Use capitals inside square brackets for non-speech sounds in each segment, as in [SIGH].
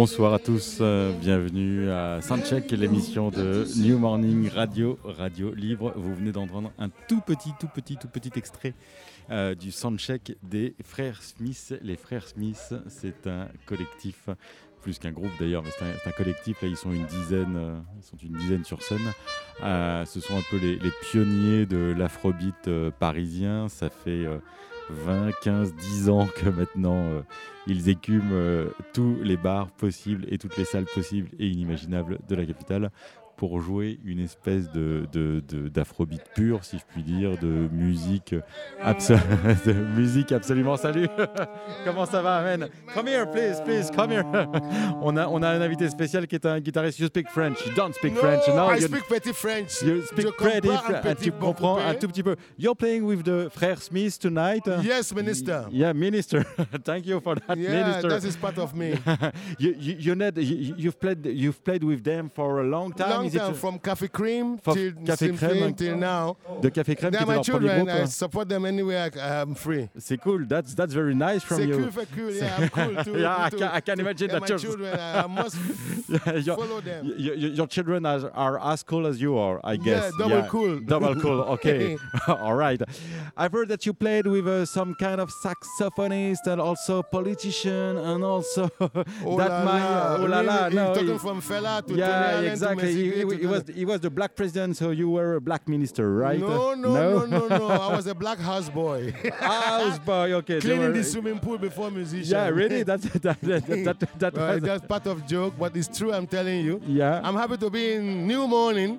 Bonsoir à tous, euh, bienvenue à Soundcheck, l'émission de New Morning Radio, Radio Libre. Vous venez d'entendre un tout petit, tout petit, tout petit extrait euh, du Soundcheck des Frères Smith. Les Frères Smith, c'est un collectif, plus qu'un groupe d'ailleurs, mais c'est un, collectif. Là, ils sont une dizaine, euh, ils sont une dizaine sur scène. Ce sont un peu les, pionniers de l'afrobeat parisien. Ça fait 20, 15, 10 ans que maintenant euh, ils écument euh, tous les bars possibles et toutes les salles possibles et inimaginables de la capitale pour jouer une espèce de, de, de- d'afrobeat pur, si je puis dire, de musique, abso- [LAUGHS] de musique absolument. Salut [LAUGHS] Comment ça va, man Come here, please, please, come here [LAUGHS] on a, on a un invité spécial qui est un guitariste. You speak French, you don't speak No, French. No, I you- speak petit French. You speak pretty, Fr- petit tu comprends un tout petit peu. You're playing with the Frères Smith tonight? Yes, minister. Yeah, minister. Thank you for that, Yeah, minister. that is part of me. you, you, you you've played, you've played with them for a long time. Long Is it time from Cafe Cream From till Café Crème. till now. de Café Crème They qui était my leur premier children. groupe? I support them anywhere I, I'm free. C'est cool. That's that's very nice from C'est you. cool, very cool. Yeah, I'm cool too. [LAUGHS] Yeah, I can- I can imagine that my you're- children, I, I must [LAUGHS] your, follow them. your children are, are as cool as you are, I guess. Yeah, double cool. [LAUGHS] Double cool. Okay. All right. I've heard that you played with uh, some kind of saxophonist and also politician and also Oh that la my la. oh la la. No, You're talking he- from fella to Tony yeah, Allen exactly. to He, he- was he was the black president, so you were a black minister, right? No, uh, no, no, no, no. [LAUGHS] I was a black houseboy. House boy. Okay. Cleaning the swimming pool before musician. Yeah, really. [LAUGHS] That's that that that, that, that Well, was. that's part of joke, but it's true. I'm telling you. Yeah. I'm happy to be in New Morning,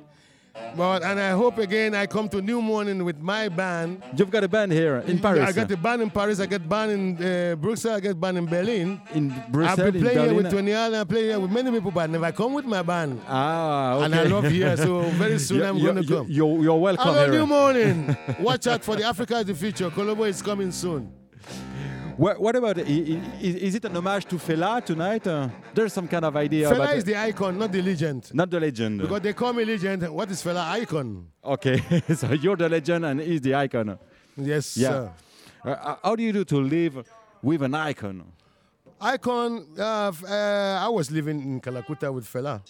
but and I hope again I come to New Morning with my band. You've got a band here in Paris. I got a band in Paris. I got band in uh, Brussels. I got band in Berlin. in Brussels, I've been playing here with Tony Allen. I play here with many people, but I never come with my band. Ah, okay. And I love here, so [LAUGHS] very soon I'm going to come. You're, you're welcome Hello. New Morning. [LAUGHS] Watch out for the Africa is the future. Colombo is coming soon. What, what about is, is it an homage to Fela tonight? Uh, there's some kind of idea Fela is the icon, not the legend. not the legend. Because they call me legend. What is Fela icon? okay, [LAUGHS] so you're the legend and he's the icon. Yes, Yeah. sir. Uh, how do you do to live with an icon? Icon, uh, f- uh, I was living in Calacuta with Fela.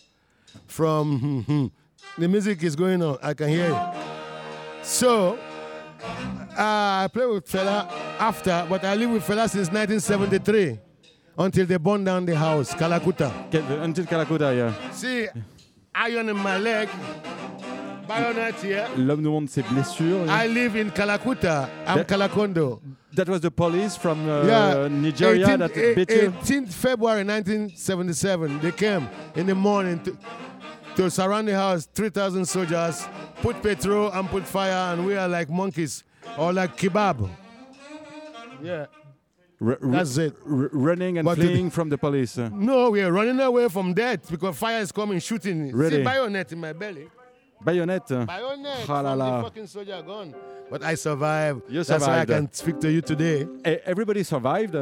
From [LAUGHS] the music is going on, I can hear it. So, uh, I play with Fela after, but I live with Fela since 1973 until they burned down the house, Calacuta. Ke- Until Calacuta, yeah. See, iron in my leg, bayonet here. L'homme nous montre ses blessures. I live in Calacuta. I'm That- Calacondo. that was the police from uh, yeah, Nigeria 18th, that beat you. 18th February 1977, they came in the morning to, to surround the house, 3,000 soldiers, put petrol and put fire, and we are like monkeys or like kebab. Yeah. R- r- That's it. r- running and But to fleeing from the police. uh. No, we are running away from death because fire is coming, shooting. Really? See bayonet in my belly. Bayonet. uh. Bayonet Ah la from la. the fucking soldier gun. But I survived. You That's why I survived. can speak to you today. Eh, Everybody survived.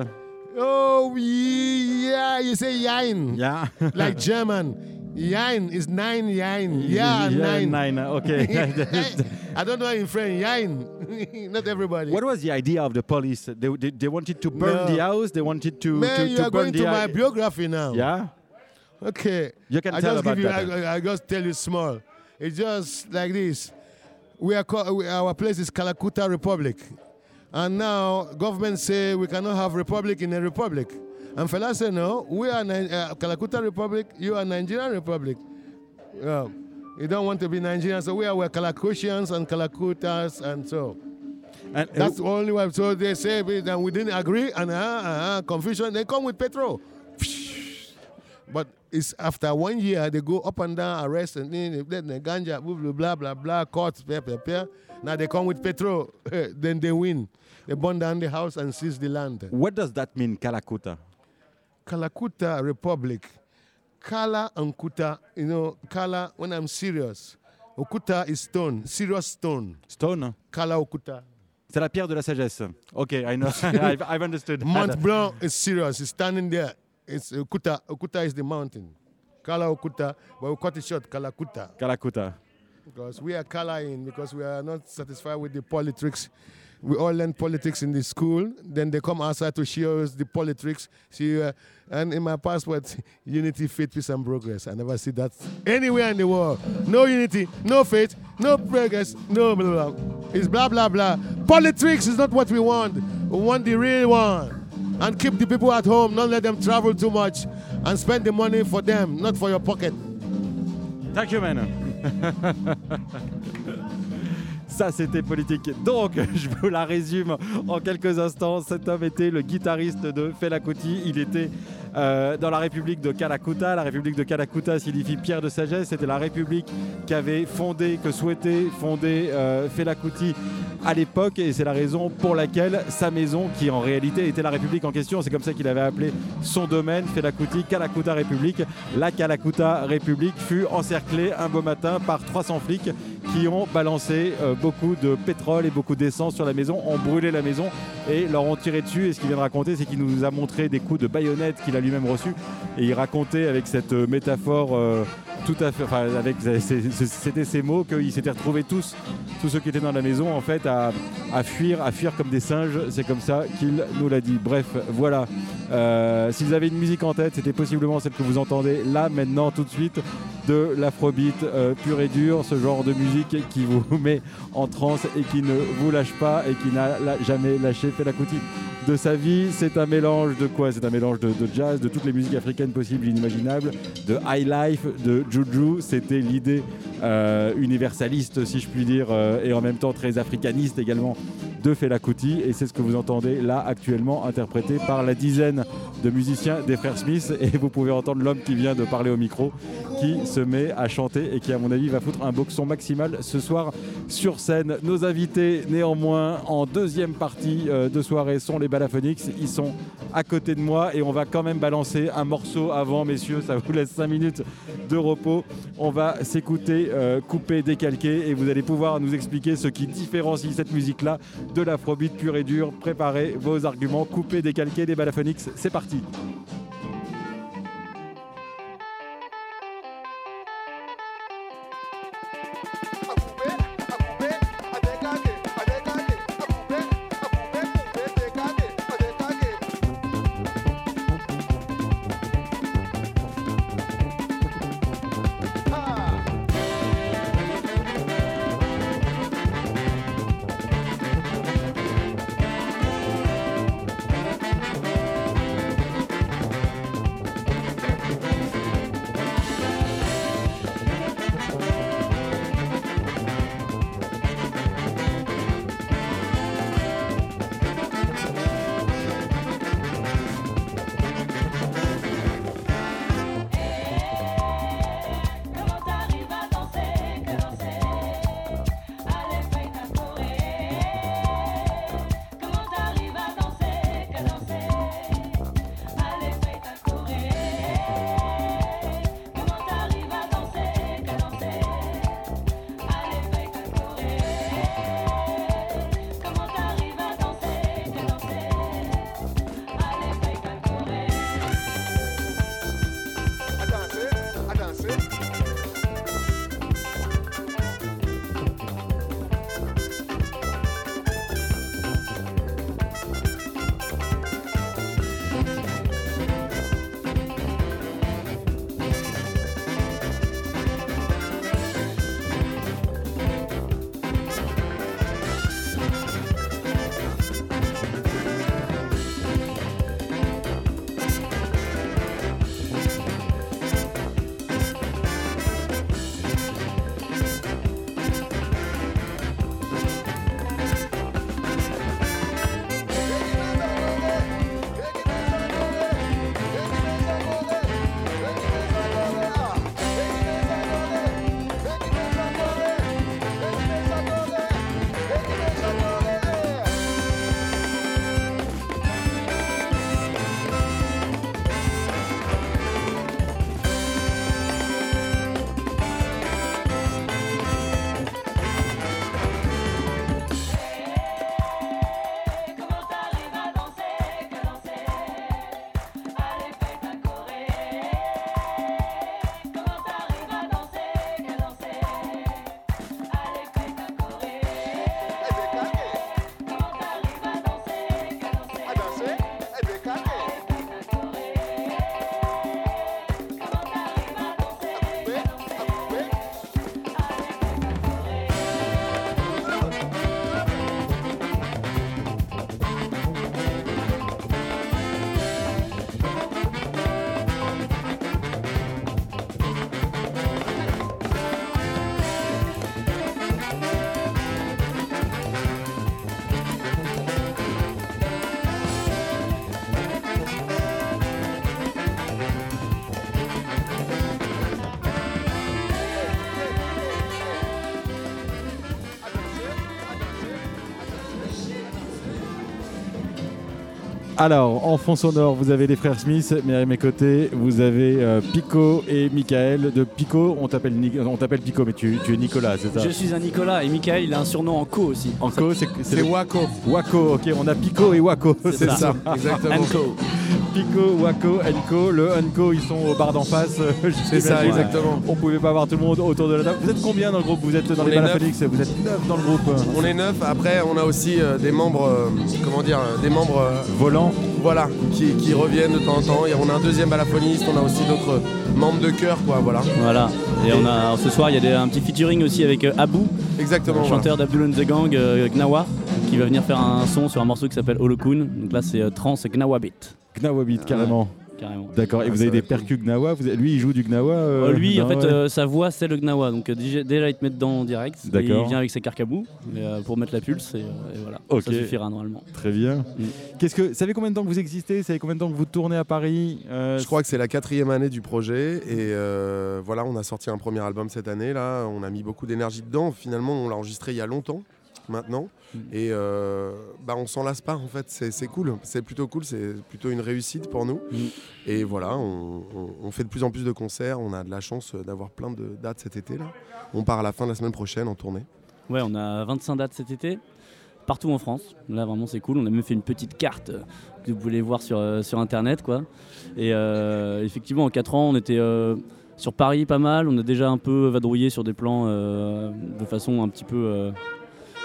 Oh, yeah, you say yain. Yeah. like German. Yain is nine yain. Yeah, nine. nine. Uh, okay. [LAUGHS] [LAUGHS] I don't know in French. Yain. [LAUGHS] Not everybody. what was the idea of the police? They, they, they wanted to burn No. the house. They wanted to Man, to, you to are burn going to my biography now. Yeah. Okay. You can I tell just about give you, that. I, I just tell you small. It's just like this. We are call, we, our place is Calacuta Republic, and now government say we cannot have republic in a republic. And fella say no. We are uh, Calacuta Republic. You are Nigerian Republic. You don't want to be Nigerian, so we are we're Calacutians and Calacutas, and so. And, That's the only way. So they say we- that we didn't agree, and uh, uh, confusion. They come with petrol. [LAUGHS] But it's after one year they go up and down, arrest and then the ganja, blah blah blah blah blah, court, blah, blah, blah. Now they come with petrol, [LAUGHS] then they win. They burn down the house and seize the land. what does that mean, Kalakuta? Kalakuta Republic. Kala and Kuta, you know, Kala when I'm serious. Okuta is stone, serious stone. Stone. Kala Okuta. C'est la pierre de la sagesse. Okay, I know. [LAUGHS] [LAUGHS] I've, I've understood. Mont Blanc is serious. It's standing there. It's Okuta. Okuta is the mountain. Kala Okuta, but we cut it short, Kalakuta. Kalakuta. Because we are Kalain, because we are not satisfied with the politics. We all learn politics in the school. Then they come outside to show us the politics. See, uh, and in my passport, [LAUGHS] unity, faith, peace, and progress. I never see that anywhere in the world. No unity, no faith, no progress, no blah blah. It's blah blah blah. Politics is not what we want. We want the real one. And keep the people at home. Not let them travel too much. And spend the money for them, not for your pocket. Thank you, man. [LAUGHS] Ça, c'était politique. Donc, [LAUGHS] je vous la résume en quelques instants. Cet homme était le guitariste de Fela Kuti. Il était euh, dans la République de Kalakuta. La République de Kalakuta signifie pierre de sagesse. C'était la République qu'avait fondé, que souhaitait fonder euh, Fela Kuti à l'époque. Et c'est la raison pour laquelle sa maison, qui en réalité était la République en question, c'est comme ça qu'il avait appelé son domaine, Fela Kuti, Kalakuta République. La Kalakuta République fut encerclée un beau matin par 300 flics qui ont balancé euh, beaucoup de pétrole et beaucoup d'essence sur la maison, ont brûlé la maison et leur ont tiré dessus. Et ce qu'il vient de raconter, c'est qu'il nous a montré des coups de baïonnette qu'il a lui-même reçus. Et il racontait avec cette euh, métaphore euh, c'était ces mots qu'ils s'étaient retrouvés tous, tous ceux qui étaient dans la maison, en fait, à, fuir, à fuir comme des singes. C'est comme ça qu'il nous l'a dit. Bref, voilà. Euh, si vous avez une musique en tête, c'était possiblement celle que vous entendez là, maintenant, tout de suite, de l'afrobeat euh, pur et dur, ce genre de musique qui vous [LAUGHS] met en transe et qui ne vous lâche pas et qui n'a jamais lâché Fela Kuti de sa vie. C'est un mélange de quoi? C'est un mélange de, de jazz, de toutes les musiques africaines possibles et inimaginables, de high life, de juju. C'était l'idée euh, universaliste, si je puis dire, euh, et en même temps très africaniste également de Fela Kuti. Et c'est ce que vous entendez là actuellement interprété par la dizaine de musiciens des frères Smith. Et vous pouvez entendre l'homme qui vient de parler au micro, qui se met à chanter et qui, à mon avis, va foutre un boxon maximal ce soir sur scène. Nos invités, néanmoins, en deuxième partie euh, de soirée, sont les Balaphonics. Ils sont à côté de moi et on va quand même balancer un morceau avant, messieurs. Ça vous laisse 5 minutes de repos. On va s'écouter, euh, couper, décalquer et vous allez pouvoir nous expliquer ce qui différencie cette musique-là de l'afrobeat pur et dur. Préparez vos arguments, coupez, décalquez des Balaphonics. C'est parti. Alors, en fond sonore, vous avez les frères Smith, mais à mes côtés, vous avez euh, Pico et Michael. De Pico, on t'appelle Ni- on t'appelle Pico, mais tu, tu es Nicolas, c'est ça? Je suis un Nicolas et Michael, il a un surnom en co aussi. En co, c'est Waco. Waco, ok, on a Pico et Waco. C'est ça, exactement. Anco. Pico, Waco, Enco. Le Enco, ils sont au bar d'en face. [LAUGHS] C'est ça, exactement. On pouvait pas avoir tout le monde autour de la table. Vous êtes combien dans le groupe? Vous êtes dans On les est neuf. Balafélix Vous êtes neuf dans le groupe. On est neuf. Après, on a aussi euh, des membres, euh, comment dire, des membres, euh, Voilà, qui, qui reviennent de temps en temps. Et on a un deuxième balafoniste. On a aussi d'autres membres de chœur, quoi. Voilà. Voilà. Et on a ce soir, il y a des- un petit featuring aussi avec euh, Abou, Exactement. le voilà. chanteur d'Abdul and the Gang, euh, Gnawa, qui va venir faire un son sur un morceau qui s'appelle Holokun. Donc là, c'est euh, trance Gnawa beat, Gnawabit, carrément. Carrément. D'accord. Et Ah, vous avez des percus Gnawa. Vous avez- Lui, il joue du Gnawa. euh, Euh, lui, en non, fait, ouais. euh, sa voix, c'est le Gnawa. Donc euh, déjà, déjà, il te met dedans en direct. Et D'accord. il vient avec ses carcabous et, euh, pour mettre la pulse. Et, euh, et voilà. Ok. Ça suffira normalement. Très bien. Mm. Qu'est-ce que, ça fait combien de temps que vous existez Ça fait combien de temps que vous tournez à Paris Euh, Je crois que c'est la quatrième année du projet et euh, voilà, on a sorti un premier album cette année là, on a mis beaucoup d'énergie dedans. Finalement, on l'a enregistré il y a longtemps maintenant Mm. et euh, bah on s'en lasse pas en fait. C'est cool, c'est plutôt cool, c'est plutôt une réussite pour nous. Mm. Et voilà, on, on- on fait de plus en plus de concerts. On a de la chance d'avoir plein de dates cet été là. On part à la fin de la semaine prochaine en tournée. Ouais, on a 25 dates cet été, partout en France. Là, vraiment, c'est cool. On a même fait une petite carte euh, que vous pouvez voir sur, euh, sur Internet. Quoi. Et euh, effectivement, en 4 ans, on était sur Paris pas mal. On a déjà un peu vadrouillé sur des plans de façon un petit peu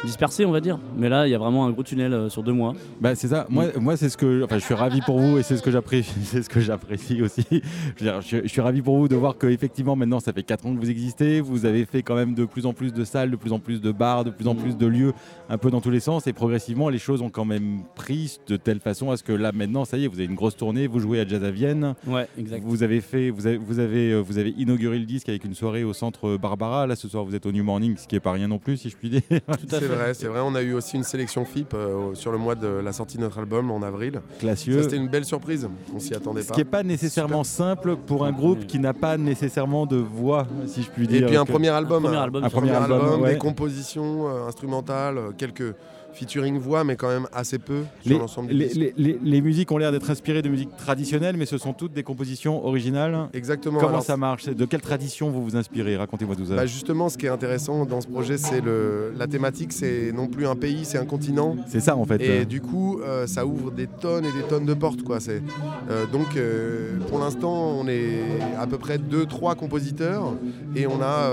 euh, dispersée, on va dire. Mais là, il y a vraiment un gros tunnel euh, sur deux mois. Bah c'est ça. Moi, moi c'est ce que, enfin, je suis ravi pour vous et c'est ce que j'apprécie, [LAUGHS] c'est ce que j'apprécie aussi. Je, veux dire, je, je suis ravi pour vous de voir que effectivement maintenant ça fait 4 ans que vous existez. Vous avez fait quand même de plus en plus de salles, de plus en plus de bars, de plus en plus de lieux, un peu dans tous les sens. Et progressivement, les choses ont quand même pris de telle façon à ce que là maintenant, ça y est, vous avez une grosse tournée. Vous jouez à Jazz à Vienne. Ouais, exact. Vous avez fait, vous avez, vous avez, euh, vous avez inauguré le disque avec une soirée au centre Barbara. Là, ce soir, vous êtes au New Morning, ce qui est pas rien non plus, si je puis dire. Tout à fait. Vrai, c'est vrai. On a eu aussi une sélection FIP euh, sur le mois de la sortie de notre album en avril. Ça, Classieux. c'était une belle surprise. On s'y attendait Ce pas. qui n'est pas nécessairement simple pour un groupe qui n'a pas nécessairement de voix, si je puis dire. Et puis un que- premier album, premier un album Un sur- premier album, ouais. des compositions euh, instrumentales, euh, quelques featuring voix, mais quand même assez peu sur l'ensemble du les- les- musiques ont l'air d'être inspirées de musique traditionnelle, mais ce sont toutes des compositions originales. Exactement. Comment Alors, ça marche? De quelle tradition vous vous inspirez? Racontez-moi tout ça. bah, justement, ce qui est intéressant dans ce projet, c'est le la thématique, c'est non plus un pays, c'est un continent. c'est ça en fait. Et du coup, euh, ça ouvre des tonnes et des tonnes de portes. Quoi. C'est, euh, donc, euh, pour l'instant, on est à peu près 2-3 compositeurs et on a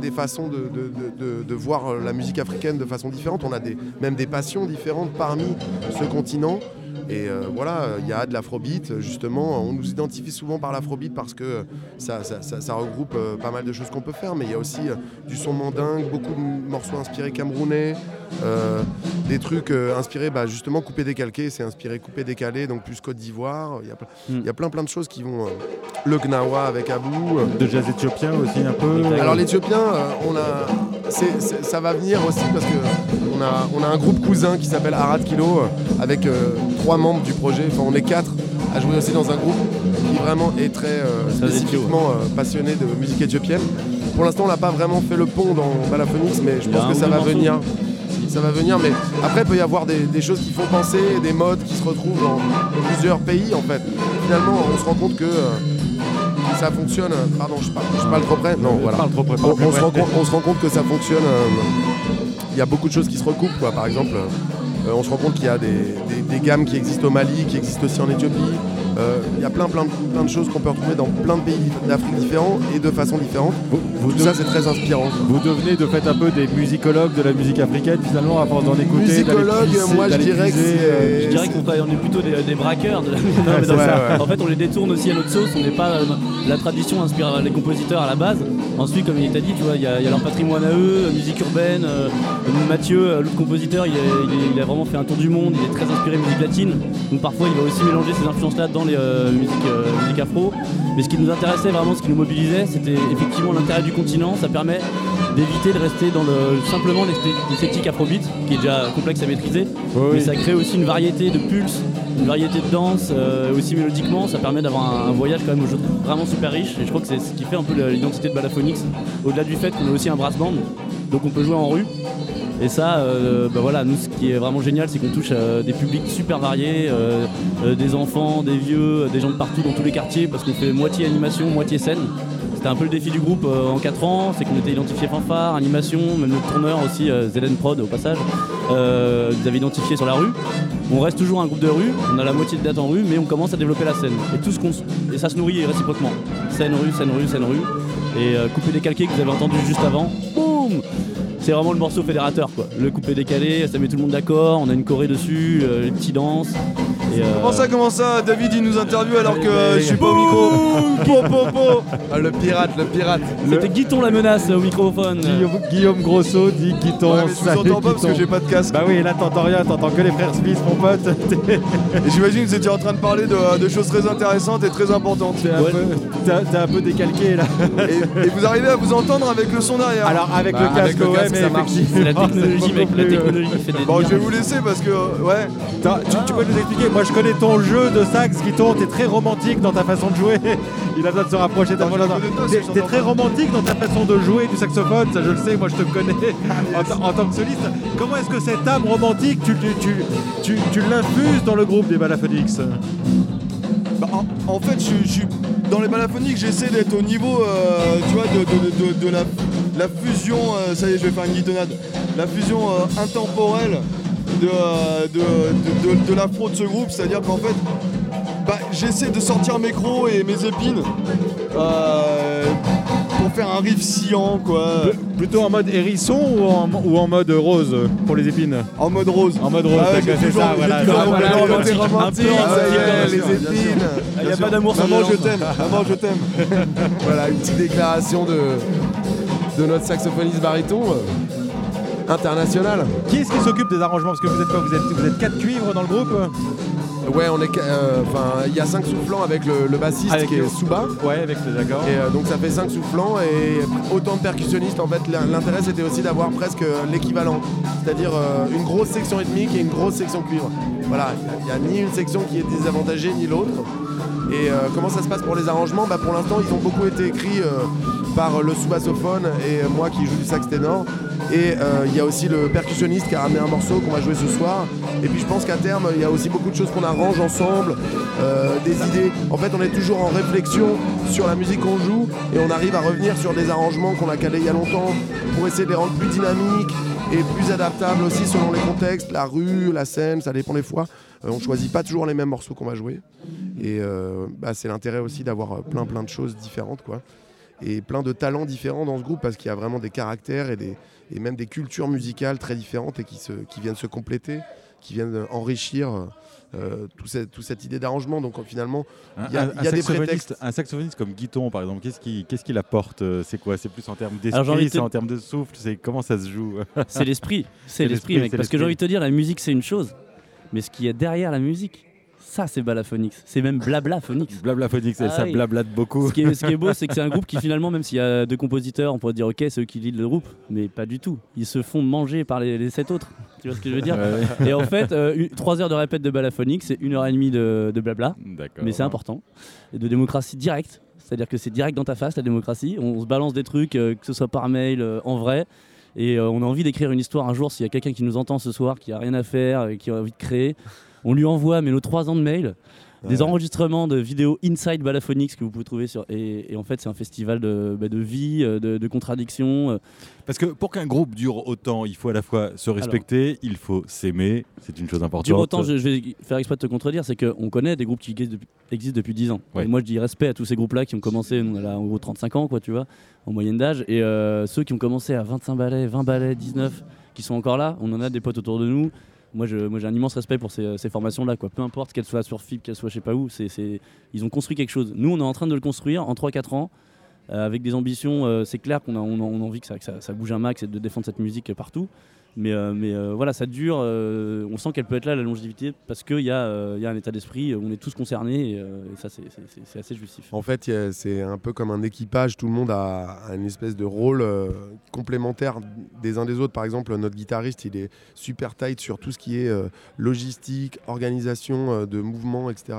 des façons de, de- de- de- de voir la musique africaine de façon différente. On a des, même des passions différentes parmi ce continent. Et euh, voilà, il y a de l'afrobeat, justement. On nous identifie souvent par l'afrobeat parce que ça, ça- ça- ça regroupe euh, pas mal de choses qu'on peut faire. Mais il y a aussi euh, du son mandingue, beaucoup de morceaux inspirés camerounais, des trucs inspirés bah, justement coupé décalqué. C'est inspiré coupé décalé, donc plus Côte d'Ivoire. Il y a plein- Mm. y, a plein plein de choses qui vont. le Gnawa avec Abou. De jazz éthiopien aussi un peu. Alors l'Éthiopien, on a, c'est- ça va venir aussi parce que on a, on a un groupe cousin qui s'appelle Arad Kilo euh, avec euh, trois membres du projet. Enfin, on est quatre à jouer aussi dans un groupe qui vraiment est très euh, spécifiquement passionné de musique éthiopienne. Pour l'instant, on n'a pas vraiment fait le pont dans Balaphonix, mais je pense que ça va venir. Ça va venir, mais après, il peut y avoir des, des choses qui font penser, des modes qui se retrouvent dans plusieurs pays en fait. Finalement, on se rend compte que euh, ça fonctionne. Pardon, je parle, je parle trop près. Non, voilà. Parle trop près, On, se rend compte, on se rend compte que ça fonctionne. euh, Il y a beaucoup de choses qui se recoupent. Par exemple, euh, on se rend compte qu'il y a des- des gammes qui existent au Mali, qui existent aussi en Éthiopie. Euh, Il y a plein, plein, plein de choses qu'on peut retrouver dans plein de pays d'Afrique différents et de façon différente. Vous, vous Tout de- ça, c'est très inspirant. vous devenez de fait un peu des musicologues de la musique africaine finalement à force d'en écouter. Musicologue, moi, je dirais que euh, c'est- Je dirais qu'on est plutôt des, des braqueurs. De la... Non, mais [LAUGHS] c'est dans- ça, ouais. En fait, on les détourne aussi à notre sauce. On n'est pas euh, la tradition inspire les compositeurs à la base. Ensuite, comme il t'a dit, tu vois, il y, a il y a leur patrimoine à eux, musique urbaine. euh, Mathieu, l'autre compositeur, il, est- il est- il a vraiment fait un tour du monde. Il est très inspiré musique latine. Donc parfois, il va aussi mélanger ces influences-là dans les euh, musiques, euh, musiques afro. Mais ce qui nous intéressait vraiment, ce qui nous mobilisait, c'était effectivement l'intérêt du continent. Ça permet d'éviter de rester dans le simplement l'esthé- l'esthétique afrobeat, qui est déjà complexe à maîtriser. Oui, Mais ça crée aussi une variété de pulses, une variété de danse, euh, aussi mélodiquement, ça permet d'avoir un, un voyage quand même vraiment super riche. Et je crois que c'est ce qui fait un peu l'identité de Balaphonix, au-delà du fait qu'on est aussi un brass band, donc on peut jouer en rue. Et ça, euh, bah voilà, nous, ce qui est vraiment génial, c'est qu'on touche à des publics super variés, euh, euh, des enfants, des vieux, des gens de partout dans tous les quartiers, parce qu'on fait moitié animation, moitié scène. C'était un peu le défi du groupe euh, en 4 ans, c'est qu'on était identifié fanfare, animation, même notre tourneur aussi, euh, Zelen Prod au passage, euh, nous avait identifié sur la rue. On reste toujours un groupe de rue, on a la moitié de dates en rue, mais on commence à développer la scène. Et, tout ce qu'on et ça se nourrit réciproquement. Scène rue, scène rue, scène rue. Et euh, couper décalqué que vous avez entendu juste avant, boum c'est vraiment le morceau fédérateur quoi. Le coupé décalé, ça met tout le monde d'accord, on a une choré dessus, euh, les petits danses. Et, euh, Comment ça, comment ça David il nous interviewe alors que euh, je suis pas au micro Po, po, po. Ah, le pirate, le pirate. C'était Guiton la menace au microphone. Guillaume, Guillaume Grosso dit Guiton. Ouais, mais je vous salut, entends pas parce que j'ai pas de casque. Bah oui, là t'entends rien, t'entends que les frères Smith, mon pote. [LAUGHS] J'imagine que vous étiez en train de parler de, de choses très intéressantes et très importantes. t'es un, Ouais. peu- un décalqué là. Et, et vous arrivez à vous entendre avec le son derrière. Alors avec Bah, le casque, avec le ouais, casque, mais ça marche. la [LAUGHS] technologie, mec, la technologie fait des Bon, je vais vous laisser parce que ouais. Tu, tu peux nous expliquer Moi je connais ton jeu de sax, Guiton, t'es très romantique dans ta façon de jouer. [LAUGHS] Il a besoin de se rapprocher. Pas, T'es très romantique dans ta façon de jouer du saxophone, ça je le sais, moi je te connais [LAUGHS] en, ta- en tant que soliste. Comment est-ce que cette âme romantique, tu, tu, tu, tu, tu l'infuses dans le groupe des Balafonix? Bah, en, en fait, je, je suis dans les balaphoniques, j'essaie d'être au niveau, euh, tu vois, de, de- de- de la, la fusion. euh, ça y est, je vais faire une guitonnade. La fusion euh, intemporelle de, euh, de, de, de- ce groupe, c'est-à-dire qu'en fait, bah, j'essaie de sortir mes crocs et mes épines euh, pour faire un riff sciant, quoi, Plutôt en mode hérisson ou en, ou en mode rose pour les épines? En mode rose. En mode rose, Ah ouais, d'accord, j'ai c'est toujours- ça, j'ai voilà. Ah, voilà, romantique. y est, ouais, les épines. Il n'y a pas d'amour sans Maman, je t'aime. Maman, je t'aime. [LAUGHS] Voilà, une petite déclaration de, de notre saxophoniste baryton international. Qui est-ce qui s'occupe des arrangements? Parce que vous êtes quoi? Vous êtes, vous êtes quatre cuivres dans le groupe? Ouais, on est, euh, enfin, il y a cinq soufflants avec le, le bassiste Avec qui le- est Souba. Ouais, avec le d'accord. Et euh, donc ça fait 5 soufflants et autant de percussionnistes. En fait, l'in- l'intérêt c'était aussi d'avoir presque l'équivalent, c'est-à-dire euh, une grosse section rythmique et une grosse section cuivre. Voilà, il n'y a, ni une section qui est désavantagée ni l'autre. Et euh, comment ça se passe pour les arrangements? Bah, Pour l'instant, ils ont beaucoup été écrits euh, par le sous-bassophone et moi qui joue du sax ténor. Et euh, il y a aussi le percussionniste qui a ramené un morceau qu'on va jouer ce soir. Et puis je pense qu'à terme, il y a aussi beaucoup de choses qu'on arrange ensemble, euh, des idées. En fait, on est toujours en réflexion sur la musique qu'on joue et on arrive à revenir sur des arrangements qu'on a calés il y a longtemps pour essayer de les rendre plus dynamiques et plus adaptables aussi selon les contextes, la rue, la scène, ça dépend des fois. Euh, on choisit pas toujours les mêmes morceaux qu'on va jouer. Et euh, bah, c'est l'intérêt aussi d'avoir plein plein de choses différentes quoi. Et plein de talents différents dans ce groupe parce qu'il y a vraiment des caractères et, des, et même des cultures musicales très différentes et qui, se, qui viennent se compléter, qui viennent enrichir euh, euh, tout cette, toute cette idée d'arrangement. Donc euh, finalement, Un, Il y a- un- il y a un des saxophoniste- prétextes. un saxophoniste comme Guiton, par exemple, qu'est-ce qu'il apporte euh, C'est quoi? C'est plus en termes d'esprit, de c'est en termes de souffle C'est comment ça se joue? C'est l'esprit, c'est l'esprit, mec. Parce que j'ai envie de te dire, la musique c'est une chose, mais ce qu'il y a derrière la musique, ça c'est Balaphonix. C'est même blabla Phonix. [LAUGHS] Blabla Phonix, Ah ça oui. blablate beaucoup. Ce qui, est, ce qui est beau, c'est que c'est un groupe qui [LAUGHS] finalement, même s'il y a deux compositeurs, on pourrait dire ok, c'est eux qui lead le groupe, mais pas du tout. Ils se font manger par les, les sept autres. Tu vois ce que je veux dire Ouais, Et en fait, euh, trois heures de répète de Balaphonix, c'est une heure et demie de, de blabla, mais c'est important. Et de démocratie directe, c'est-à-dire que c'est direct dans ta face la démocratie. On se balance des trucs, euh, que ce soit par mail, euh, en vrai. Et euh, on a envie d'écrire une histoire un jour. S'il y a quelqu'un qui nous entend ce soir, qui a rien à faire, et qui a envie de créer, on lui envoie mais nos trois ans de mail, des enregistrements de vidéos Inside Balaphonix que vous pouvez trouver sur. Et, et en fait, c'est un festival de, bah, de vie, euh, de, de contradictions. euh. Parce que pour qu'un groupe dure autant, il faut à la fois se respecter, il faut s'aimer, c'est une chose importante. Dure autant, je, je vais faire exprès de te contredire, c'est qu'on connaît des groupes qui existent depuis, existent depuis 10 ans. Ouais. Et moi, je dis respect à tous ces groupes-là qui ont commencé, on a en gros 35 ans, quoi, tu vois, en moyenne d'âge. Et euh, ceux qui ont commencé à 25 ballets, 20 ballets, 19, qui sont encore là, on en a des potes autour de nous. Moi, j'ai un immense respect pour ces, ces formations-là, quoi. Peu importe qu'elles soient sur FIP, qu'elles soient je sais pas où, ils ont construit quelque chose. Nous, on est en train de le construire en 3-4 ans. euh, avec des ambitions, euh, c'est clair qu'on a, envie que, ça, que ça- ça bouge un max et de défendre cette musique partout. Mais, euh, mais euh, voilà, ça dure. euh, on sent qu'elle peut être là, la longévité, parce qu'il y, a, euh, il y a un état d'esprit, on est tous concernés, et, euh, et ça, c'est- assez justif. En fait, c'est un peu comme un équipage, tout le monde a, a une espèce de rôle euh, complémentaire des uns des autres. Par exemple, notre guitariste, il est super tight sur tout ce qui est euh, logistique, organisation euh, de mouvements, etc.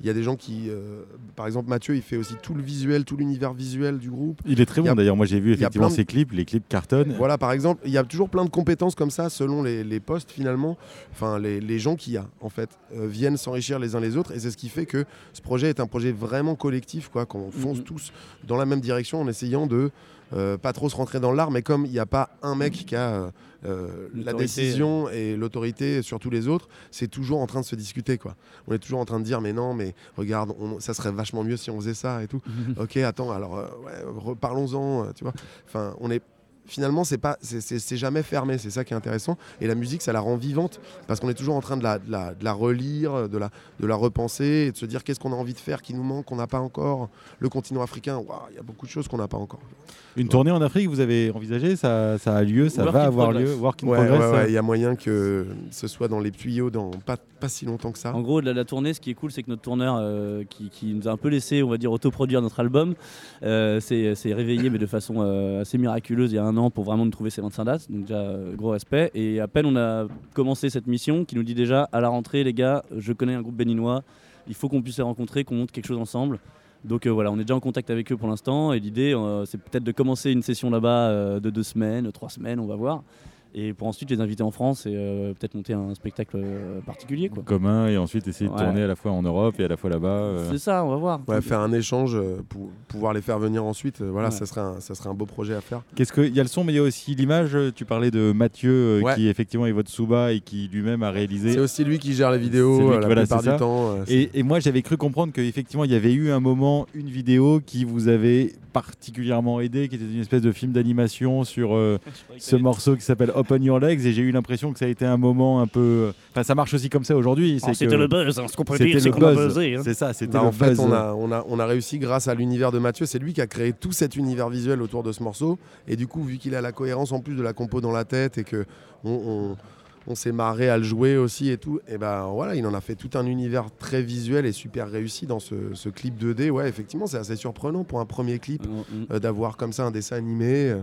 Il y a des gens qui, euh, par exemple, Mathieu, il fait aussi tout le visuel, tout l'univers visuel du groupe. Il est très bon d'ailleurs. Moi j'ai vu effectivement ses clips, les clips cartonnent. Voilà, par exemple, il y a toujours plein de compétences comme ça selon les, les postes finalement, enfin les, les gens qu'il y a en fait, euh, viennent s'enrichir les uns les autres et c'est ce qui fait que ce projet est un projet vraiment collectif, quoi, qu'on fonce Mhm. tous dans la même direction en essayant de euh, pas trop se rentrer dans l'art, mais comme il n'y a pas un mec qui a euh, euh, la décision et l'autorité sur tous les autres, c'est toujours en train de se discuter. Quoi. On est toujours en train de dire, mais non, mais regarde, on- ça serait vachement mieux si on faisait ça et tout. ok, attends, alors euh, ouais, reparlons-en, tu vois. Enfin, on est finalement c'est pas c'est- jamais fermé c'est ça qui est intéressant et la musique ça la rend vivante parce qu'on est toujours en train de la, de la, de la relire de la, de la repenser et de se dire qu'est-ce qu'on a envie de faire qui nous manque qu'on n'a pas encore le continent africain il y a beaucoup de choses qu'on n'a pas encore Une tournée en Afrique, vous avez envisagé ça, ça a lieu, ça Work va in avoir progress. lieu. Work in ouais progress. ouais, ouais, ça il y a moyen que ce soit dans les tuyaux dans pas, pas si longtemps que ça En gros, la, la tournée, ce qui est cool, c'est que notre tourneur, euh, qui, qui nous a un peu laissé, on va dire, autoproduire notre album, euh, s'est s'est réveillé, mais de façon euh, assez miraculeuse, il y a un pour vraiment nous trouver ces 25 dates. Donc déjà, euh, gros respect. Et à peine on a commencé cette mission, qui nous dit déjà, à la rentrée, les gars, je connais un groupe béninois, il faut qu'on puisse les rencontrer, qu'on monte quelque chose ensemble. Donc euh, voilà, on est déjà en contact avec eux pour l'instant. Et l'idée, euh, c'est peut-être de commencer une session là-bas de deux semaines, trois semaines, on va voir. Et pour ensuite les inviter en France et euh, peut-être monter un spectacle euh, particulier. Quoi. commun et ensuite essayer de Ouais. tourner à la fois en Europe et à la fois là-bas. euh. C'est ça, on va voir. Ouais, faire un échange pour pouvoir les faire venir ensuite voilà Ouais. ça serait un, ça serait un beau projet à faire Qu'est-ce que il y a le son, mais il y a aussi l'image. Tu parlais de Mathieu, Ouais. qui effectivement est votre Souba et qui lui-même a réalisé. c'est aussi lui qui gère les vidéos la voilà, plupart ça. du temps Et, et moi, j'avais cru comprendre qu'effectivement, il y avait eu un moment, une vidéo qui vous avait particulièrement aidé, qui était une espèce de film d'animation sur euh, [LAUGHS] ce morceau qui s'appelle Open Your Legs. Et j'ai eu l'impression que ça a été un moment un peu. Enfin, ça marche aussi comme ça aujourd'hui. c'est C'était que le buzz, hein. ce qu'on peut C'était dire, c'est le qu'on a buzz. buzzé. hein. C'est ça, c'était Bah, le en fait, on a, on, a, on a réussi grâce à l'univers de Mathieu. C'est lui qui a créé tout cet univers visuel autour de ce morceau. Et du coup, vu qu'il a la cohérence en plus de la compo dans la tête et que on, on- on s'est marré à le jouer aussi et tout, et ben voilà, il en a fait tout un univers très visuel et super réussi dans ce, ce clip 2D. Ouais, effectivement, c'est assez surprenant pour un premier clip euh, d'avoir comme ça un dessin animé.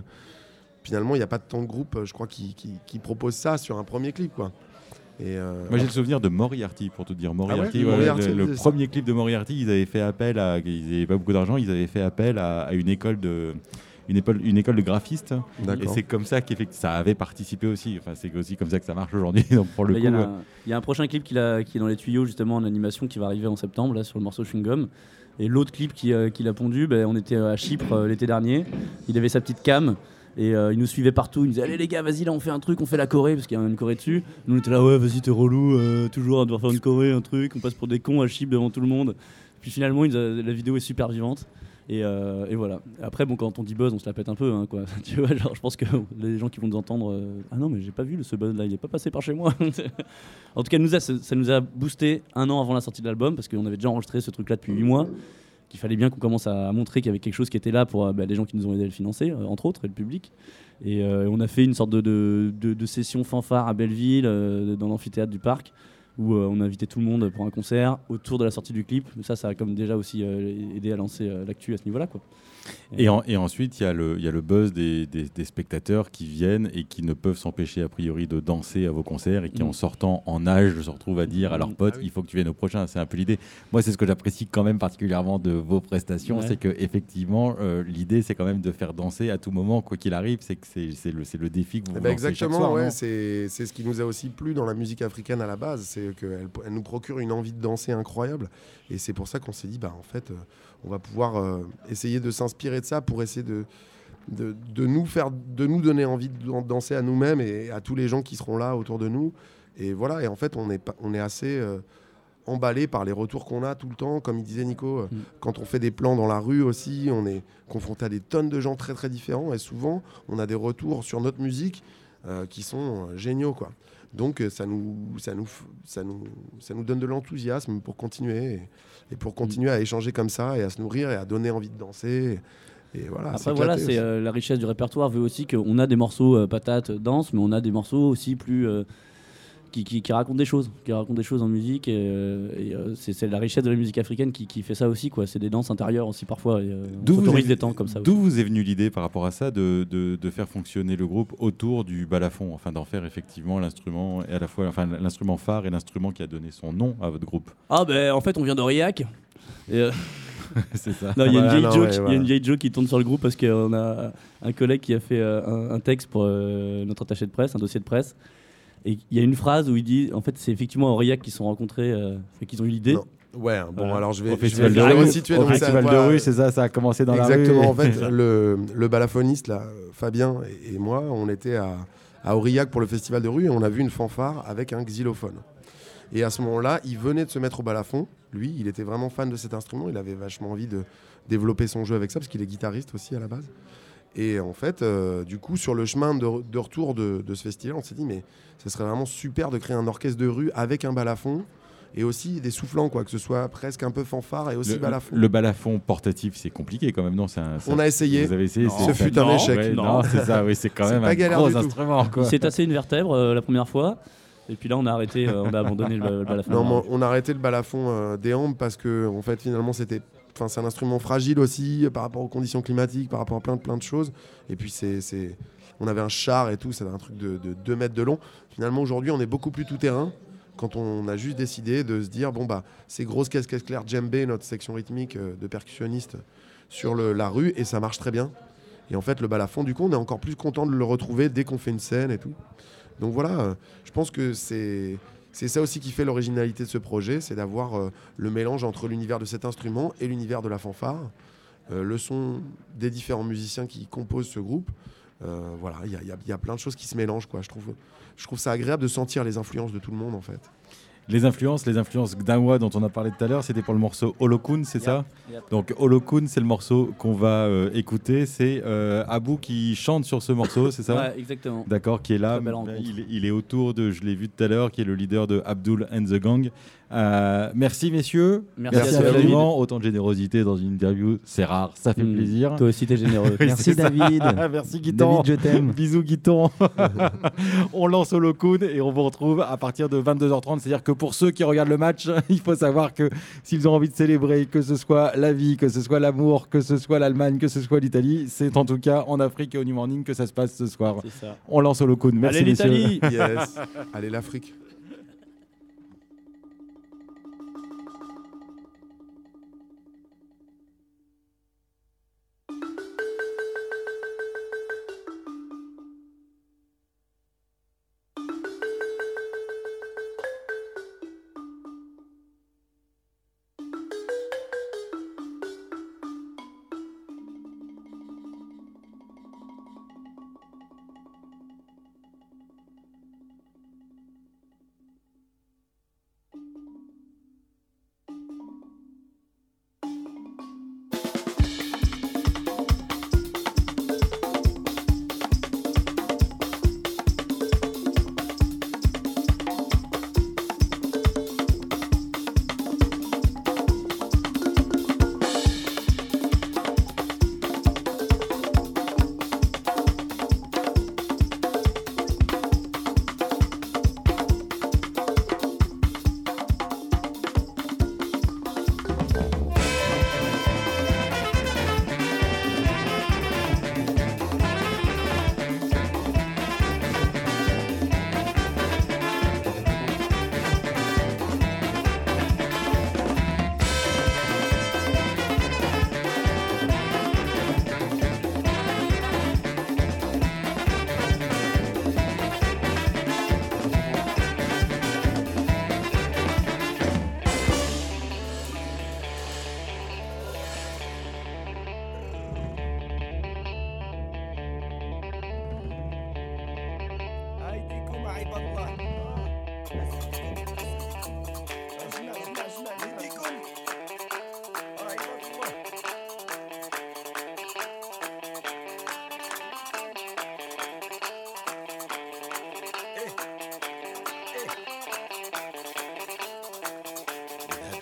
Finalement, il n'y a pas tant de groupes, euh, je crois, qui, qui, qui proposent ça sur un premier clip, quoi. Et euh, Moi j'ai le souvenir de Moriarty pour te dire. Moriarty, Ah ouais ouais, Moriarty, le, premier clip de Moriarty ils avaient fait appel à ils n'avaient pas beaucoup d'argent ils avaient fait appel à, à une école de une école, une école de graphistes. Et c'est comme ça qu'effectivement ça avait participé aussi. Enfin c'est aussi comme ça que ça marche aujourd'hui. [LAUGHS] Donc pour le Là, coup Il y, a euh, un- il y a un prochain clip a- qui est dans les tuyaux justement en animation qui va arriver en septembre là sur le morceau Chewing Gum. Et l'autre clip euh, qu'il a pondu, ben, on était à Chypre euh, l'été dernier. Il avait sa petite cam et euh, il nous suivait partout. Il nous disait Allez les gars, vas-y là, on fait un truc, on fait la Corée parce qu'il y a une Corée dessus. Nous on était là Ouais, vas-y, t'es relou, euh, toujours à devoir faire une Corée, un truc. On passe pour des cons à Chypre devant tout le monde. Puis finalement, la vidéo est super vivante. Et, euh, et voilà. Après, bon, quand on dit buzz, on se la pète un peu. hein, quoi. [LAUGHS] tu vois, genre, je pense que les gens qui vont nous entendre, ah non, mais j'ai pas vu ce buzz là, il est pas passé par chez moi. [LAUGHS] en tout cas, ça, ça nous a boosté un an avant la sortie de l'album parce qu'on avait déjà enregistré ce truc là depuis 8 mois. Qu'il fallait bien qu'on commence à montrer qu'il y avait quelque chose qui était là pour euh, bah, les gens qui nous ont aidé à le financer, euh, entre autres, et le public. Et euh, on a fait une sorte de, session fanfare à Belleville, dans l'amphithéâtre du parc, où euh, on a invité tout le monde pour un concert autour de la sortie du clip. Ça, ça a comme déjà aussi euh, aidé à lancer euh, l'actu à ce niveau-là. quoi. et, en- et ensuite il y a le il y a le buzz des, des- des spectateurs qui viennent et qui ne peuvent s'empêcher a priori de danser à vos concerts et qui Mm. en sortant en âge se retrouvent à dire à leurs Mm. potes Ah oui. il faut que tu viennes au prochain c'est un peu l'idée moi c'est ce que j'apprécie quand même particulièrement de vos prestations Ouais. c'est que effectivement euh, l'idée c'est quand même de faire danser à tout moment quoi qu'il arrive c'est que c'est c'est le c'est le défi que vous chaque exactement, soir, ouais, non? c'est c'est ce qui nous a aussi plu dans la musique africaine à la base, c'est qu'elle elle nous procure une envie de danser incroyable. Et c'est pour ça qu'on s'est dit, bah, en fait, euh, on va pouvoir euh, essayer de s'inspirer de ça pour essayer de, de, de nous faire, de nous donner envie de dan- danser à nous-mêmes et à tous les gens qui seront là autour de nous. Et voilà, et en fait, on est, on est assez euh, emballé par les retours qu'on a tout le temps. Comme il disait Nico, Mm. quand on fait des plans dans la rue aussi, on est confronté à des tonnes de gens très très différents. Et souvent, on a des retours sur notre musique euh, qui sont géniaux quoi. Donc euh, ça nous ça nous ça nous ça nous donne de l'enthousiasme pour continuer et, et pour continuer à échanger comme ça et à se nourrir et à donner envie de danser et, voilà. Après, voilà, c'est euh, la richesse du répertoire veut aussi qu'on a des morceaux euh, patates, danse, mais on a des morceaux aussi plus. Qui, qui- qui racontent des choses, qui racontent des choses en musique. Et, euh, et, euh, c'est la richesse de la musique africaine qui, qui fait ça aussi, quoi. C'est des danses intérieures aussi parfois. Et, euh, on D'où vous s'autorise est- des temps comme ça. D'où aussi. vous est venue l'idée par rapport à ça de, de, de faire fonctionner le groupe autour du balafon, enfin d'en faire effectivement l'instrument et à la fois enfin l'instrument phare et l'instrument qui a donné son nom à votre groupe? Ah ben en fait on vient d'Aurillac. Et, euh, [LAUGHS] c'est ça. Il y, a une Voilà, vieille joke- ouais, il y a voilà. une vieille joke qui tourne sur le groupe parce qu'on a un collègue qui a fait euh, un, un texte pour euh, notre attaché de presse, un dossier de presse. Et il y a une phrase où il dit en fait, c'est effectivement Aurillac qui sont rencontrés, euh, qu'ils ont eu l'idée. Ouais, bon, Voilà. alors je vais, Au je vais, de rue, resituer. au donc festival de rue, c'est ça, ça a commencé dans Exactement. la rue. En fait, [LAUGHS] le, le balafoniste, là, Fabien et, et moi, on était à, à Aurillac pour le festival de rue et on a vu une fanfare avec un xylophone. Et à ce moment-là, il venait de se mettre au balafon. Lui, il était vraiment fan de cet instrument. Il avait vachement envie de développer son jeu avec ça parce qu'il est guitariste aussi à la base. Et en fait, euh, du coup, sur le chemin de, de retour de, de ce festival, on s'est dit, mais ce serait vraiment super de créer un orchestre de rue avec un balafon et aussi des soufflants, quoi, que ce soit presque un peu fanfare et aussi le, balafon. le balafon portatif, c'est compliqué quand même, non c'est un- On a essayé. Vous avez essayé Non. c'est- Ce fut un Non, échec. Ouais, Non. non, c'est ça, oui, c'est quand [LAUGHS] C'est même pas un galère gros du tout. instrument. S'est tassé une vertèbre euh, la première fois. Et puis là, on a arrêté, euh, on a abandonné le, le balafon. Non, mais on a arrêté le balafon euh, des Ambes parce que en fait finalement c'était, enfin c'est un instrument fragile aussi euh, par rapport aux conditions climatiques, par rapport à plein de plein de choses. Et puis c'est, on avait un char et tout, c'était un truc de, 2 mètres de long. Finalement aujourd'hui on est beaucoup plus tout terrain quand on a juste décidé de se dire bon bah c'est grosse caisse caisse claire djembé notre section rythmique euh, de percussionniste sur la rue et ça marche très bien. Et en fait le balafon du coup on est encore plus content de le retrouver dès qu'on fait une scène et tout. Donc voilà, euh, je pense que c'est c'est ça aussi qui fait l'originalité de ce projet, c'est d'avoir euh, le mélange entre l'univers de cet instrument et l'univers de la fanfare, Euh, le son des différents musiciens qui composent ce groupe. Euh, voilà, il y, a- plein de choses qui se mélangent, quoi. Je trouve, je trouve ça agréable de sentir les influences de tout le monde, en fait. Les influences, les influences Gdawa dont on a parlé tout à l'heure, c'était pour le morceau Holokun, c'est ça Yep. Donc Holokun, c'est le morceau qu'on va euh, écouter. C'est euh, Abou qui chante sur ce morceau, c'est ça [LAUGHS] Ouais, exactement. D'accord, qui est là. Il, est- il est autour de, je l'ai vu tout à l'heure, qui est le leader de Abdul and the Gang. Euh, merci messieurs. Merci, Merci à David. Autant de générosité dans une interview, c'est rare, ça fait Mm. plaisir. Toi aussi, t'es généreux. [LAUGHS] Oui, Merci. David. [LAUGHS] Merci Guiton. David, je t'aime. Bisous Guiton. [LAUGHS] on lance Holokun et on vous retrouve à partir de 22h30. C'est-à-dire que pour ceux qui regardent le match, il faut savoir que s'ils ont envie de célébrer, que ce soit la vie, que ce soit l'amour, que ce soit l'Allemagne, que ce soit l'Italie, c'est en tout cas en Afrique et au New Morning que ça se passe ce soir. On lance Holokun. Merci Allez, messieurs. l'Italie Yes. Allez, l'Afrique.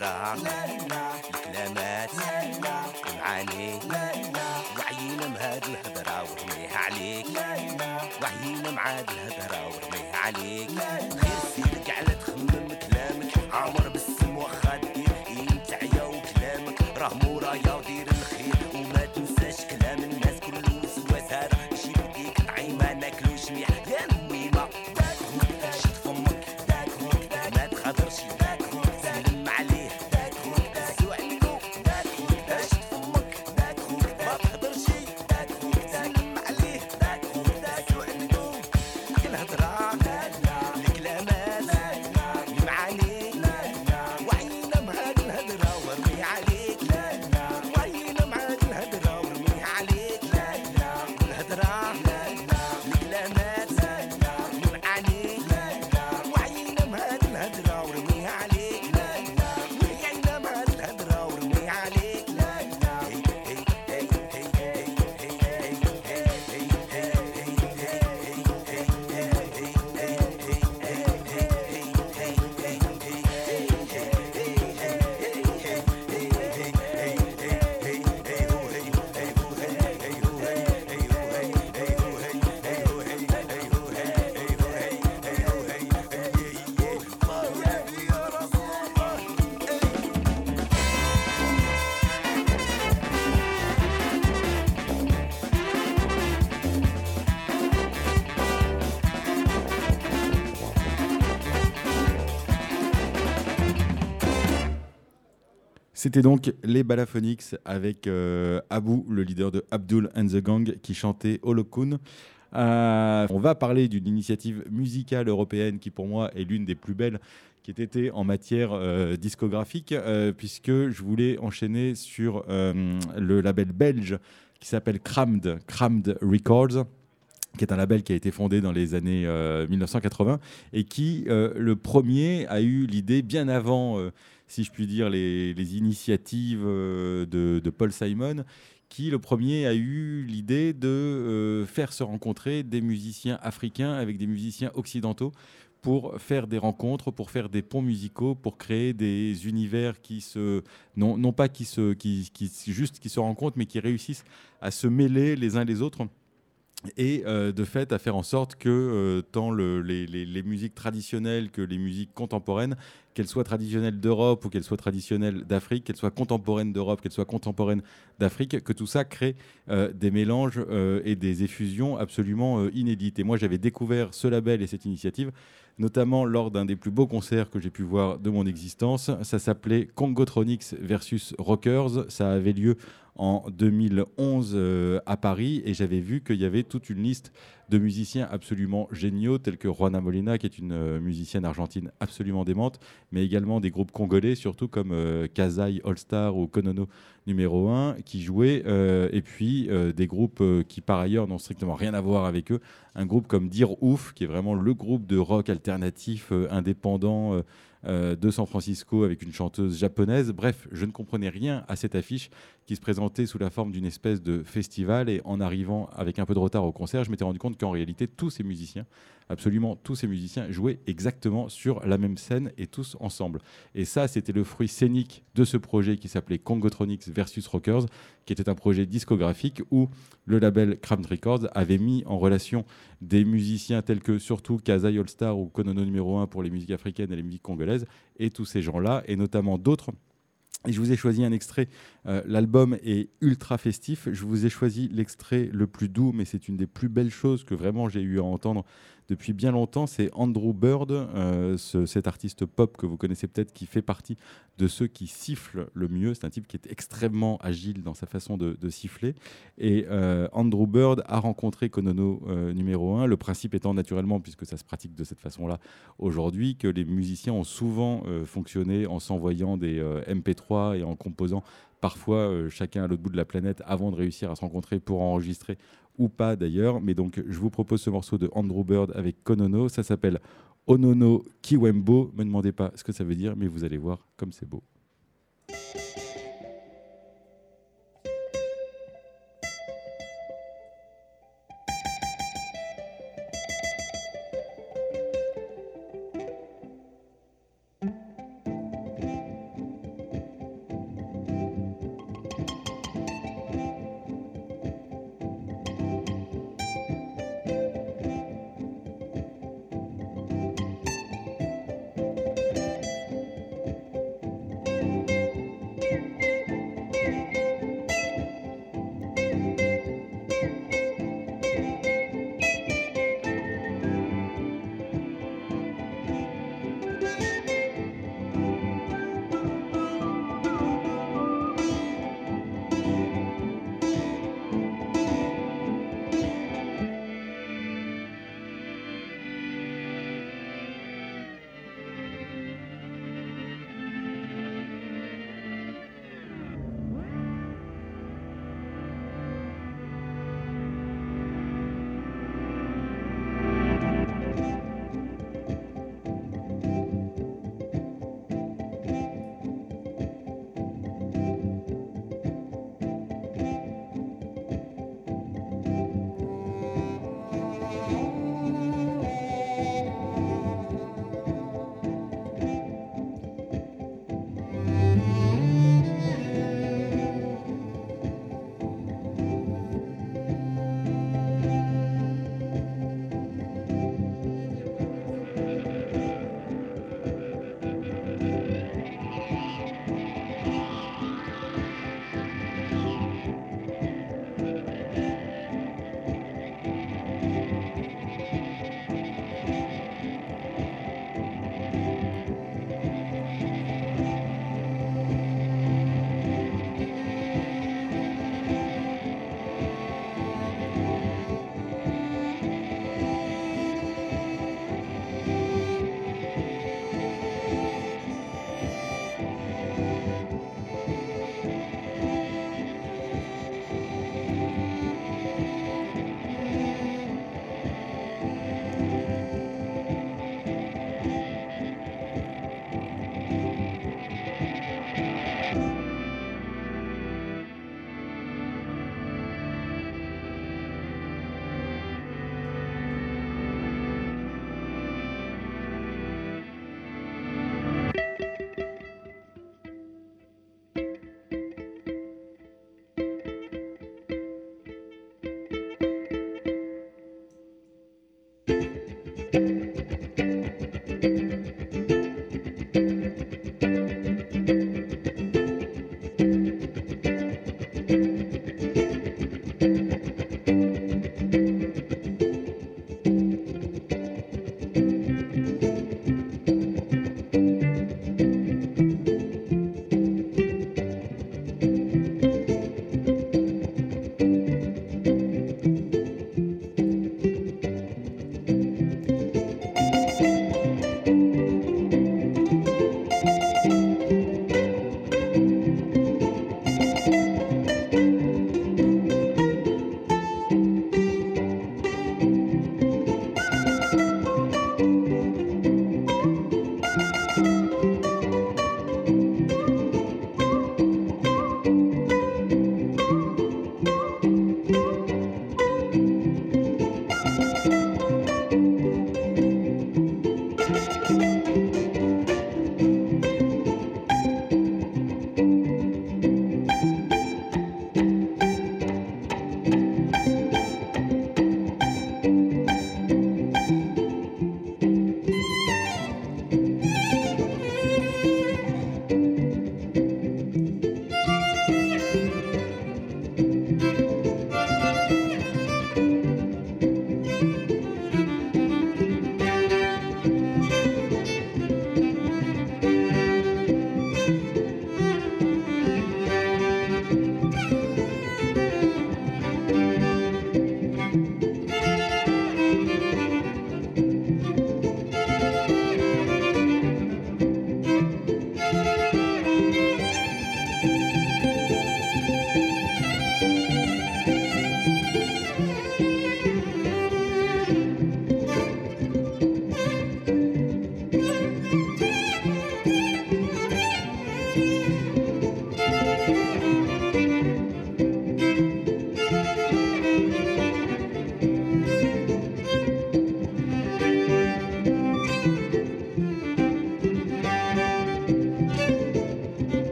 الصراع الكلامات المعاني C'était donc les Balaphonics avec euh, Abou, le leader de Abdul and the Gang, qui chantait Holokun. Euh, on va parler d'une initiative musicale européenne qui, pour moi, est l'une des plus belles qui ait été en matière euh, discographique, puisque je voulais enchaîner sur le label belge qui s'appelle Crammed, Crammed Records qui est un label qui a été fondé dans les années euh, 1980 et qui, le premier, a eu l'idée bien avant, si je puis dire, les, initiatives euh, de, de Paul Simon, qui, le premier, a eu l'idée de euh, faire se rencontrer des musiciens africains avec des musiciens occidentaux pour faire des rencontres, pour faire des ponts musicaux, pour créer des univers qui se, non, non pas qui se, qui, qui, juste qui se rencontrent, mais qui réussissent à se mêler les uns les autres et euh, de fait à faire en sorte que euh, tant le- les, musiques traditionnelles que les musiques contemporaines, qu'elles soient traditionnelles d'Europe ou qu'elles soient traditionnelles d'Afrique, qu'elles soient contemporaines d'Europe, qu'elles soient contemporaines d'Afrique, que tout ça crée euh, des mélanges et des effusions absolument inédites. Et moi j'avais découvert ce label et cette initiative notamment lors d'un des plus beaux concerts que j'ai pu voir de mon existence. Ça s'appelait Congotronics versus Rockers. Ça avait lieu en 2011 euh, à Paris et j'avais vu qu'il y avait toute une liste de musiciens absolument géniaux tels que Juana Molina qui est une euh, musicienne argentine absolument démente mais également des groupes congolais surtout comme euh, Kazai All Star ou Konono numéro 1 qui jouaient euh, et puis des groupes qui par ailleurs n'ont strictement rien à voir avec eux un groupe comme Dire Ouf qui est vraiment le groupe de rock alternatif indépendant de San Francisco avec une chanteuse japonaise. Bref, je ne comprenais rien à cette affiche qui se présentait sous la forme d'une espèce de festival. Et en arrivant avec un peu de retard au concert, je m'étais rendu compte qu'en réalité, tous ces musiciens, absolument tous ces musiciens, jouaient exactement sur la même scène et tous ensemble. Et ça, c'était le fruit scénique de ce projet qui s'appelait Congotronics versus Rockers, qui était un projet discographique où le label Crammed Records avait mis en relation des musiciens tels que surtout Kazai All Star ou Konono numéro 1 pour les musiques africaines et les musiques congolaises, et tous ces gens-là, et notamment d'autres. Et je vous ai choisi un extrait. Euh, L'album est ultra festif. Je vous ai choisi l'extrait le plus doux, mais c'est une des plus belles choses que vraiment j'ai eu à entendre depuis bien longtemps. C'est Andrew Bird, euh, ce- cet artiste pop que vous connaissez peut-être, qui fait partie de ceux qui sifflent le mieux. C'est un type qui est extrêmement agile dans sa façon de, siffler. Et euh, Andrew Bird a rencontré Konono euh, numéro 1. Le principe étant naturellement, puisque ça se pratique de cette façon-là aujourd'hui, que les musiciens ont souvent fonctionné en s'envoyant des euh, MP3 et en composant parfois chacun à l'autre bout de la planète avant de réussir à se rencontrer pour enregistrer ou pas d'ailleurs. Mais donc je vous propose ce morceau de Andrew Bird avec Konono. Ça s'appelle Onono Kiwembo. Me demandez pas ce que ça veut dire, mais vous allez voir comme c'est beau.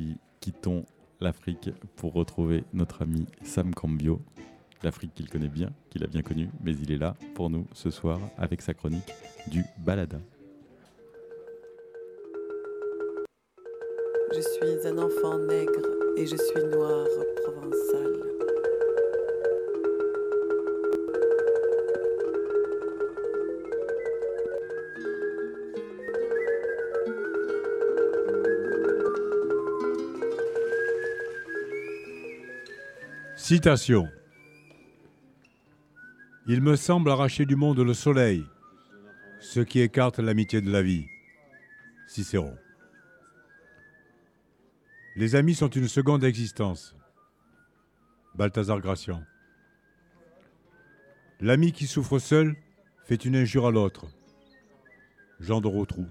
Qui quittons l'Afrique pour retrouver notre ami Sam Cambio. L'Afrique qu'il connaît bien, qu'il a bien connu, mais il est là pour nous ce soir avec sa chronique du Balada. Je suis un enfant nègre et je suis noir provençal. Citation. Il me semble arracher du monde le soleil, ce qui écarte l'amitié de la vie. Cicéron. Les amis sont une seconde existence. Balthazar Gracian. L'ami qui souffre seul fait une injure à l'autre. Jean de Rotrou.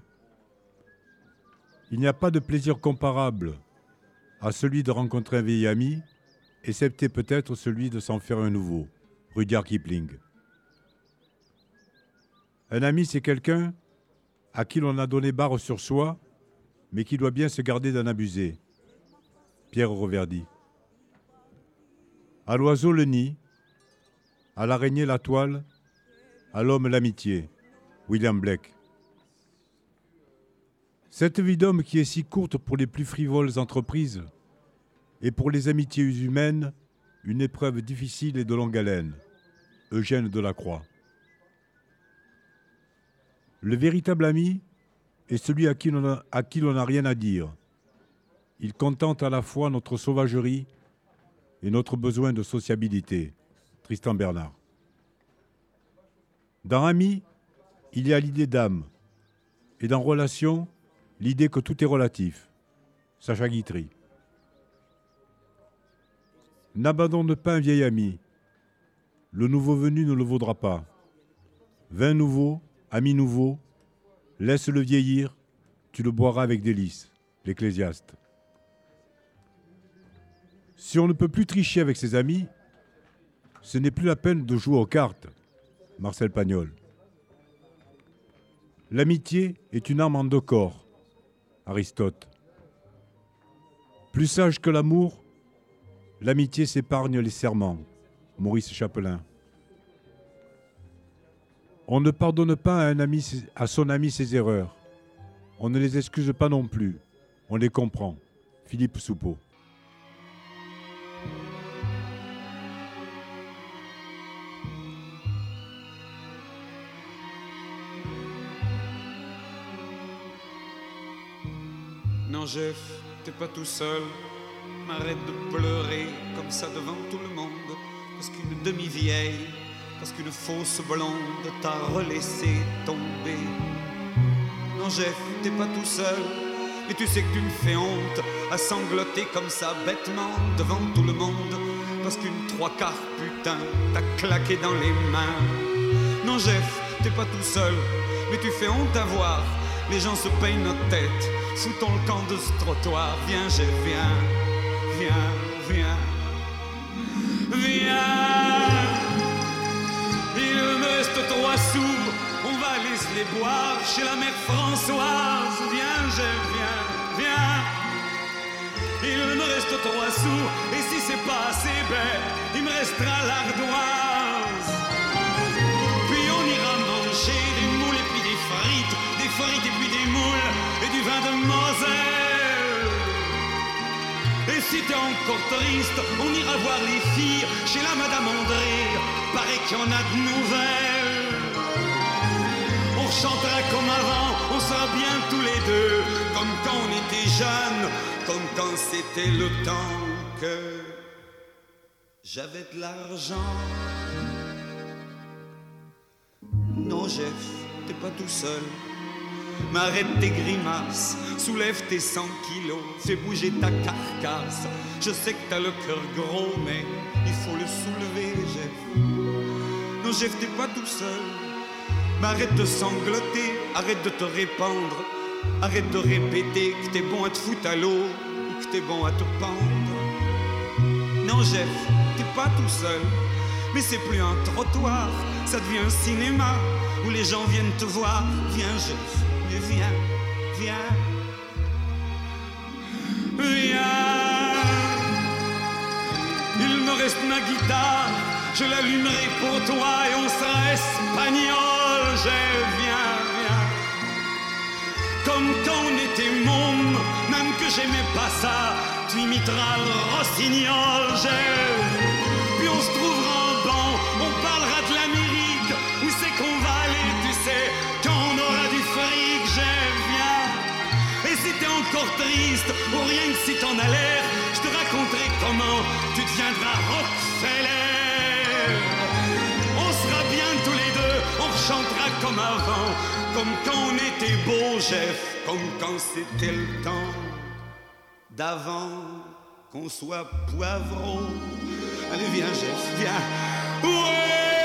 Il n'y a pas de plaisir comparable à celui de rencontrer un vieil ami, excepté peut-être celui de s'en faire un nouveau. Rudyard Kipling. Un ami, c'est quelqu'un à qui l'on a donné barre sur soi, mais qui doit bien se garder d'en abuser. Pierre Reverdy. À l'oiseau le nid, à l'araignée la toile, à l'homme l'amitié. William Blake. Cette vie d'homme qui est si courte pour les plus frivoles entreprises et pour les amitiés humaines, une épreuve difficile et de longue haleine. Eugène Delacroix. Le véritable ami est celui à qui l'on n'a rien à dire. Il contente à la fois notre sauvagerie et notre besoin de sociabilité. Tristan Bernard. Dans ami, il y a l'idée d'âme. Et dans relation, l'idée que tout est relatif. Sacha Guitry. N'abandonne pas un vieil ami. Le nouveau venu ne le vaudra pas. Vin nouveau, ami nouveau, laisse-le vieillir, tu le boiras avec délice. L'Ecclésiaste. Si on ne peut plus tricher avec ses amis, ce n'est plus la peine de jouer aux cartes. Marcel Pagnol. L'amitié est une arme en deux corps. Aristote. Plus sage que l'amour, l'amitié s'épargne les serments. Maurice Chapelain. On ne pardonne pas à, son ami ses erreurs. On ne les excuse pas non plus. On les comprend. Philippe Soupeau. Non, Jeff, t'es pas tout seul. M'arrête de pleurer comme ça devant tout le monde. Parce qu'une demi-vieille, parce qu'une fausse blonde t'a relaissé tomber. Non, Jeff, t'es pas tout seul. Mais tu sais que tu me fais honte à sangloter comme ça bêtement devant tout le monde. Parce qu'une trois quarts putain t'a claqué dans les mains. Non, Jeff, t'es pas tout seul, mais tu fais honte à voir. Les gens se payent notre tête sous ton camp de ce trottoir. Viens, Jeff, viens, boire chez la mère Françoise. Viens, Jeff, viens, viens. Il me reste trois sous, et si c'est pas assez bête, il me restera l'ardoise. Puis on ira manger des moules et puis des frites, des frites et puis des moules et du vin de Moselle. Et si t'es encore triste, on ira voir les filles chez la Madame André. Paraît qu'il y en a de nouvelles. On chantera comme avant, on sera bien tous les deux, comme quand on était jeunes, comme quand c'était le temps que j'avais de l'argent. Non, Jeff, t'es pas tout seul. Mais arrête tes grimaces, soulève tes 100 kilos, fais bouger ta carcasse. Je sais que t'as le cœur gros, mais il faut le soulever, Jeff. Non, Jeff, t'es pas tout seul. Mais arrête de sangloter, arrête de te répandre, arrête de répéter que t'es bon à te foutre à l'eau ou que t'es bon à te pendre. Non, Jeff, t'es pas tout seul. Mais c'est plus un trottoir, ça devient un cinéma où les gens viennent te voir. Viens, Jeff, viens, viens. viens. Il me reste ma guitare, je l'allumerai pour toi et on sera espagnol. Je viens, viens. Comme quand on était môme, même que j'aimais pas ça, tu imiteras le rossignol. Je puis on se trouvera en banc, on parlera de l'Amérique, encore triste, ou rien que si t'en as l'air, je te raconterai comment tu deviendras Rockefeller. On sera bien tous les deux, on chantera comme avant, comme quand on était beau, Jeff, comme quand c'était le temps d'avant qu'on soit poivron. Allez, viens, Jeff, viens. Ouais,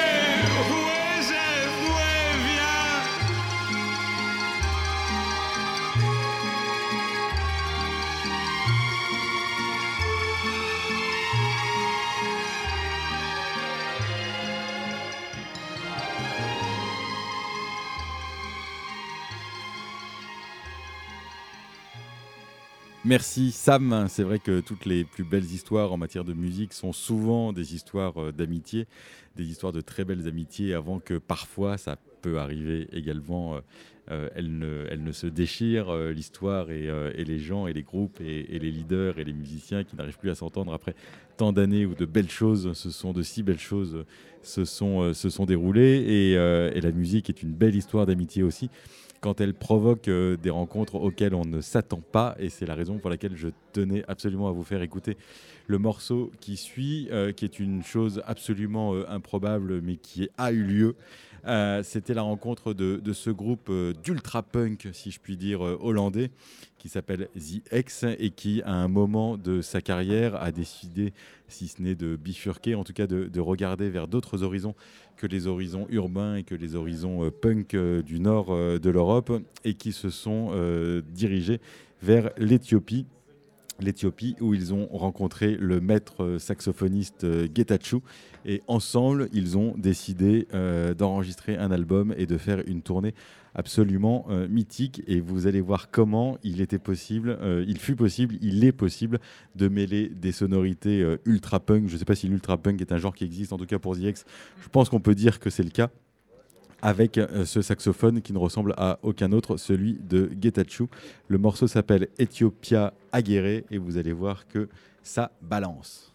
Merci Sam. C'est vrai que toutes les plus belles histoires en matière de musique sont souvent des histoires euh, d'amitié, des histoires de très belles amitiés avant que parfois ça peut arriver également. euh, euh, elles, ne, se déchirent, euh, l'histoire et, les gens et les groupes et, les leaders et les musiciens qui n'arrivent plus à s'entendre après tant d'années où de belles choses, ce sont de si belles choses, se sont, déroulées. Et la musique est une belle histoire d'amitié aussi quand elle provoque euh, des rencontres auxquelles on ne s'attend pas. Et c'est la raison pour laquelle je tenais absolument à vous faire écouter le morceau qui suit, euh, qui est une chose absolument euh, improbable, mais qui a eu lieu. C'était la rencontre de, ce groupe euh, d'ultra punk, si je puis dire, hollandais, qui s'appelle The X et qui, à un moment de sa carrière, a décidé, si ce n'est de bifurquer, en tout cas de regarder vers d'autres horizons que les horizons urbains et que les horizons euh, punk euh, du nord euh, de l'Europe et qui se sont dirigés vers l'Éthiopie. L'Éthiopie où ils ont rencontré le maître euh, saxophoniste euh, Getachew. Et ensemble ils ont décidé euh, d'enregistrer un album et de faire une tournée absolument mythique. Et vous allez voir comment il était possible, il fut possible, il est possible de mêler des sonorités ultra punk. Je ne sais pas si l'ultra punk est un genre qui existe, en tout cas pour The X, je pense qu'on peut dire que c'est le cas avec euh, ce saxophone qui ne ressemble à aucun autre, celui de Getachew. Le morceau s'appelle Ethiopia Aguerre et vous allez voir que ça balance.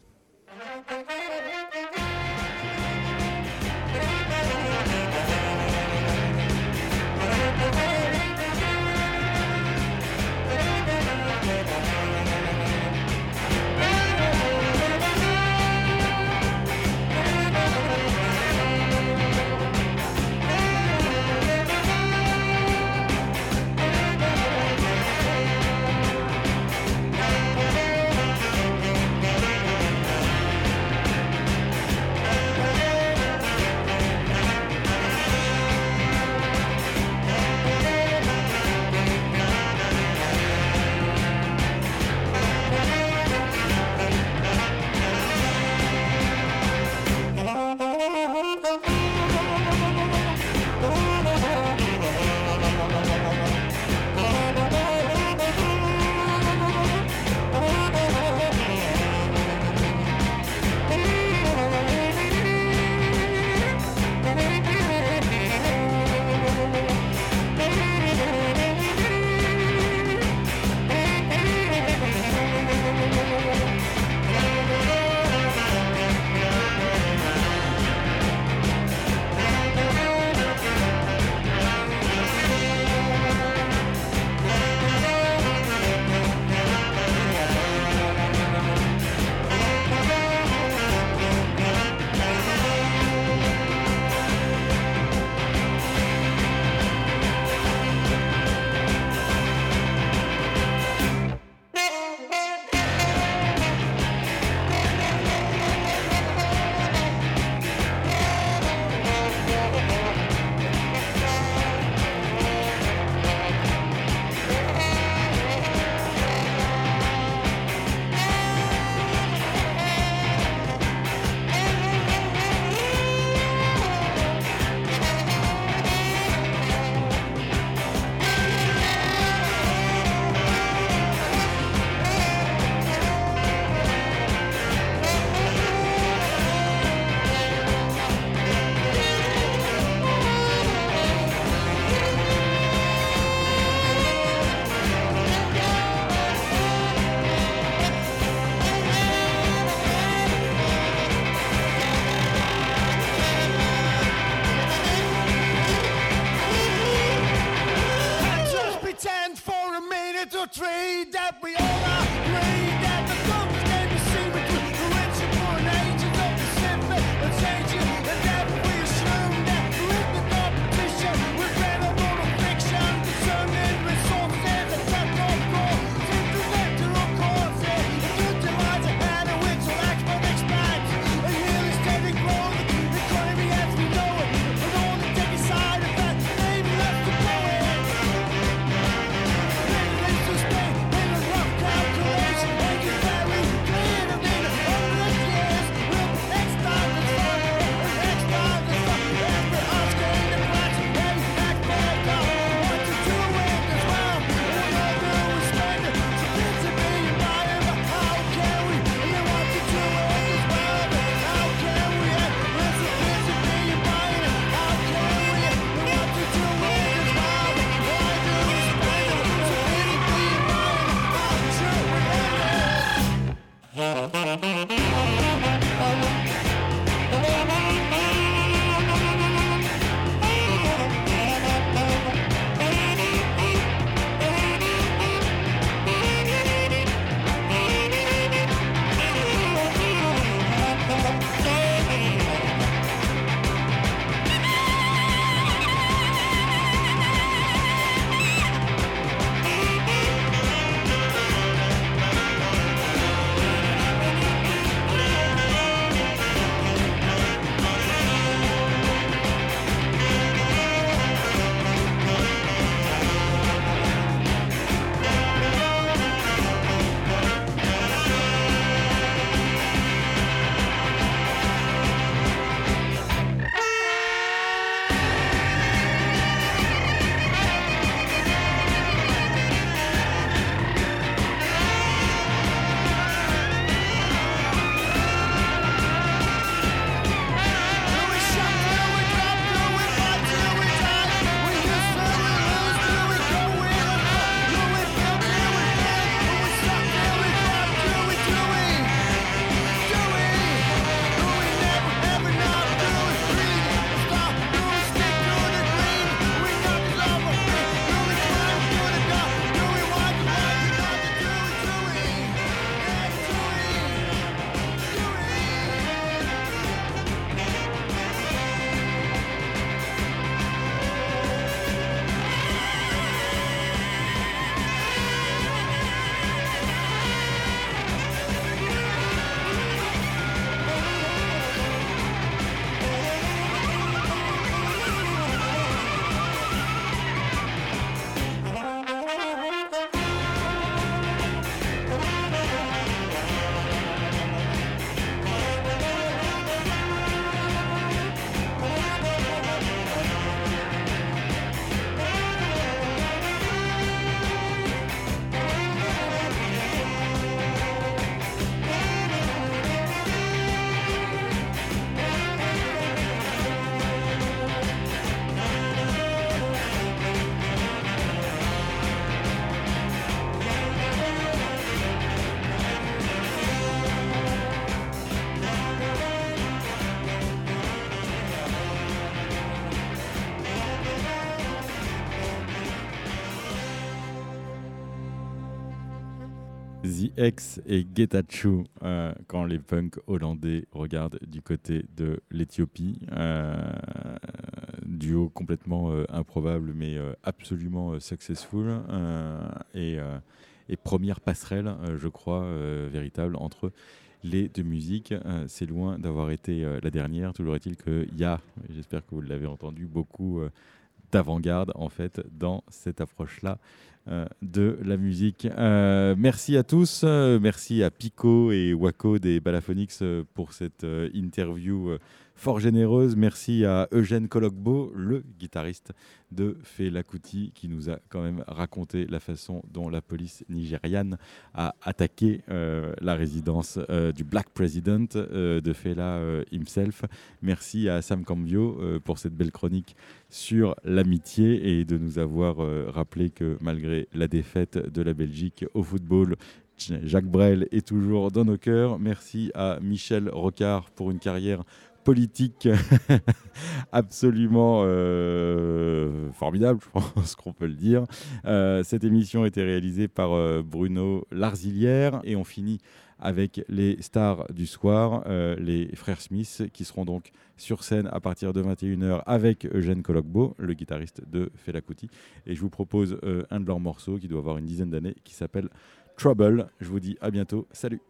Oh, [LAUGHS] X et Getachew euh, quand les punks hollandais regardent du côté de l'Éthiopie. Euh, duo complètement euh, improbable mais euh, absolument euh, successful. et, première passerelle, je crois, véritable entre les deux musiques. C'est loin d'avoir été la dernière. Toujours est-il qu'il y a, j'espère que vous l'avez entendu, beaucoup d'avant-garde en fait dans cette approche-là de la musique. Euh, merci à tous, euh, merci à Pico et Waco des Balaphonics euh, pour cette euh, interview euh, fort généreuse. Merci à Eugène Cologbo, le guitariste de Fela Kuti, qui nous a quand même raconté la façon dont la police nigériane a attaqué euh, la résidence euh, du Black President euh, de Fela himself. Merci à Sam Cambio pour cette belle chronique sur l'amitié et de nous avoir rappelé que malgré la défaite de la Belgique au football, Jacques Brel est toujours dans nos cœurs. Merci à Michel Rocard pour une carrière politique [LAUGHS] absolument euh, formidable, je pense qu'on peut le dire. Euh, cette émission a été réalisée par euh, Bruno Larzilière et on finit avec les stars du soir, les frères Smith, qui seront donc sur scène à partir de 21h avec Eugène Cologbo, le guitariste de Fela Kuti. Et je vous propose un de leurs morceaux qui doit avoir une dizaine d'années, qui s'appelle Trouble. Je vous dis à bientôt. Salut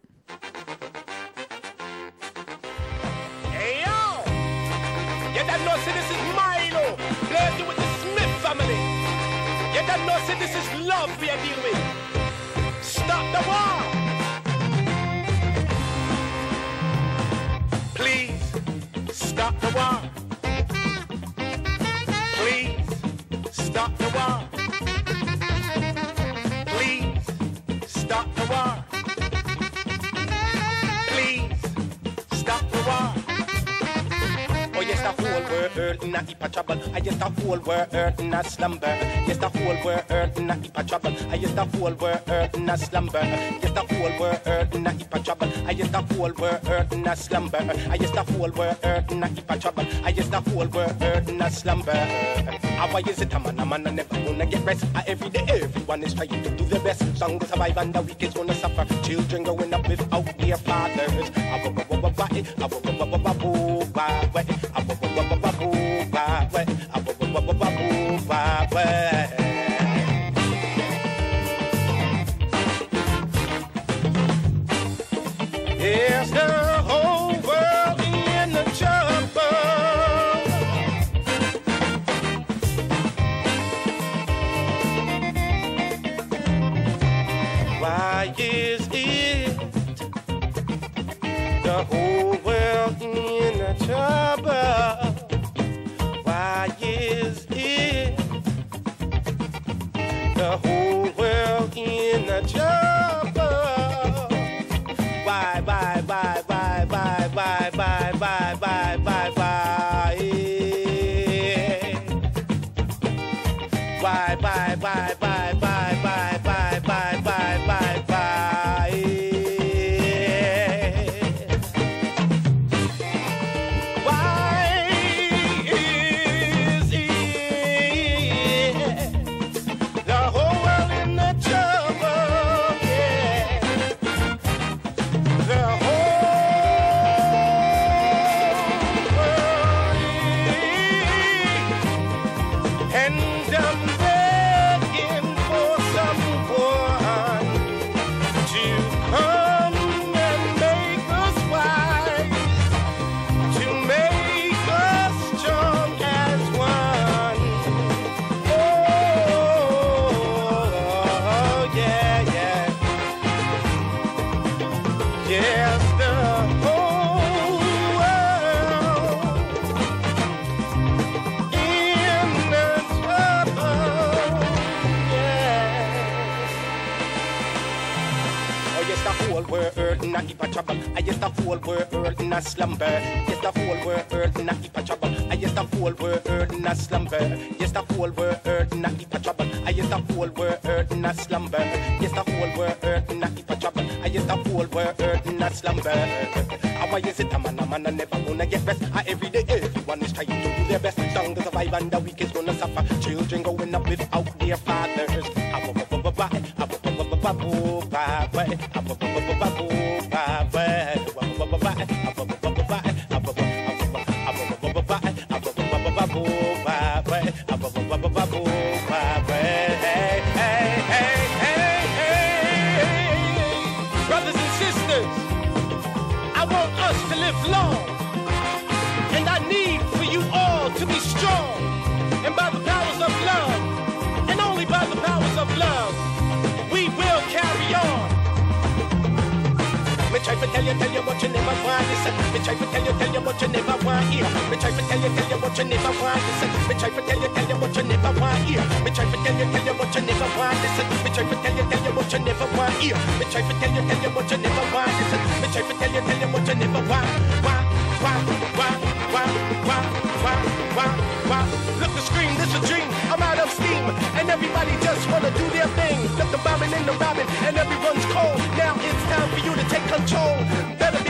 world in a heap of trouble. I yes, the whole world in a slumber. Yes, the whole world in a heap of trouble. I yes, the whole world in a slumber. Yes, the whole world in a heap of trouble. I yes, the whole world in a slumber. I yes, the whole world in a heap of trouble. I yes, the whole world in a slumber. Ah, why is it a man, a man, I never gonna get rest? Ah, every day, everyone is trying to do their best. Some will survive and the weak is gonna suffer. Children growing up without their fathers. Ah, wah, wah, wah, wah, wah, eh. Ah, wah, wah, wah, wah, wah, boo, wah, wah, eh. Ah, whole highway. Whole world in a heap of trouble. I yes, the whole world in a slumber. Yes, the whole world in a heap of trouble. I yes, the whole world in a slumber. Yes, the whole world in a heap of trouble. I yes, the whole world in a slumber. Ah, why is it a man, a man, I never gonna get rest? Ah, every day, everyone is trying to do their best. Strong to survive and the weak is gonna suffer. Children growing up without their fathers. Ah, wah, wah, wah, wah, wah, ah, wah, wah, wah, wah, wah, boo, wah, wah, ah, tell you, tell you what you never want to listen. Me try to tell you, tell you what you never want hear. Me try to tell you, tell you what you never want to listen. Me try to tell you, tell you what you never want hear. Me try to tell you, tell you what you never want to listen. Me try to tell you, tell you what you never want hear. Me try to tell you, tell you what you never want to listen. Me try to tell you, tell you what you never want. Want, want, want, want, want, want, want, want. Look the scream, this a dream. I'm out of steam, and everybody just wanna do their thing. Look the bombing and the robbing, and everyone's cold. Now it's time for you to take control. Better be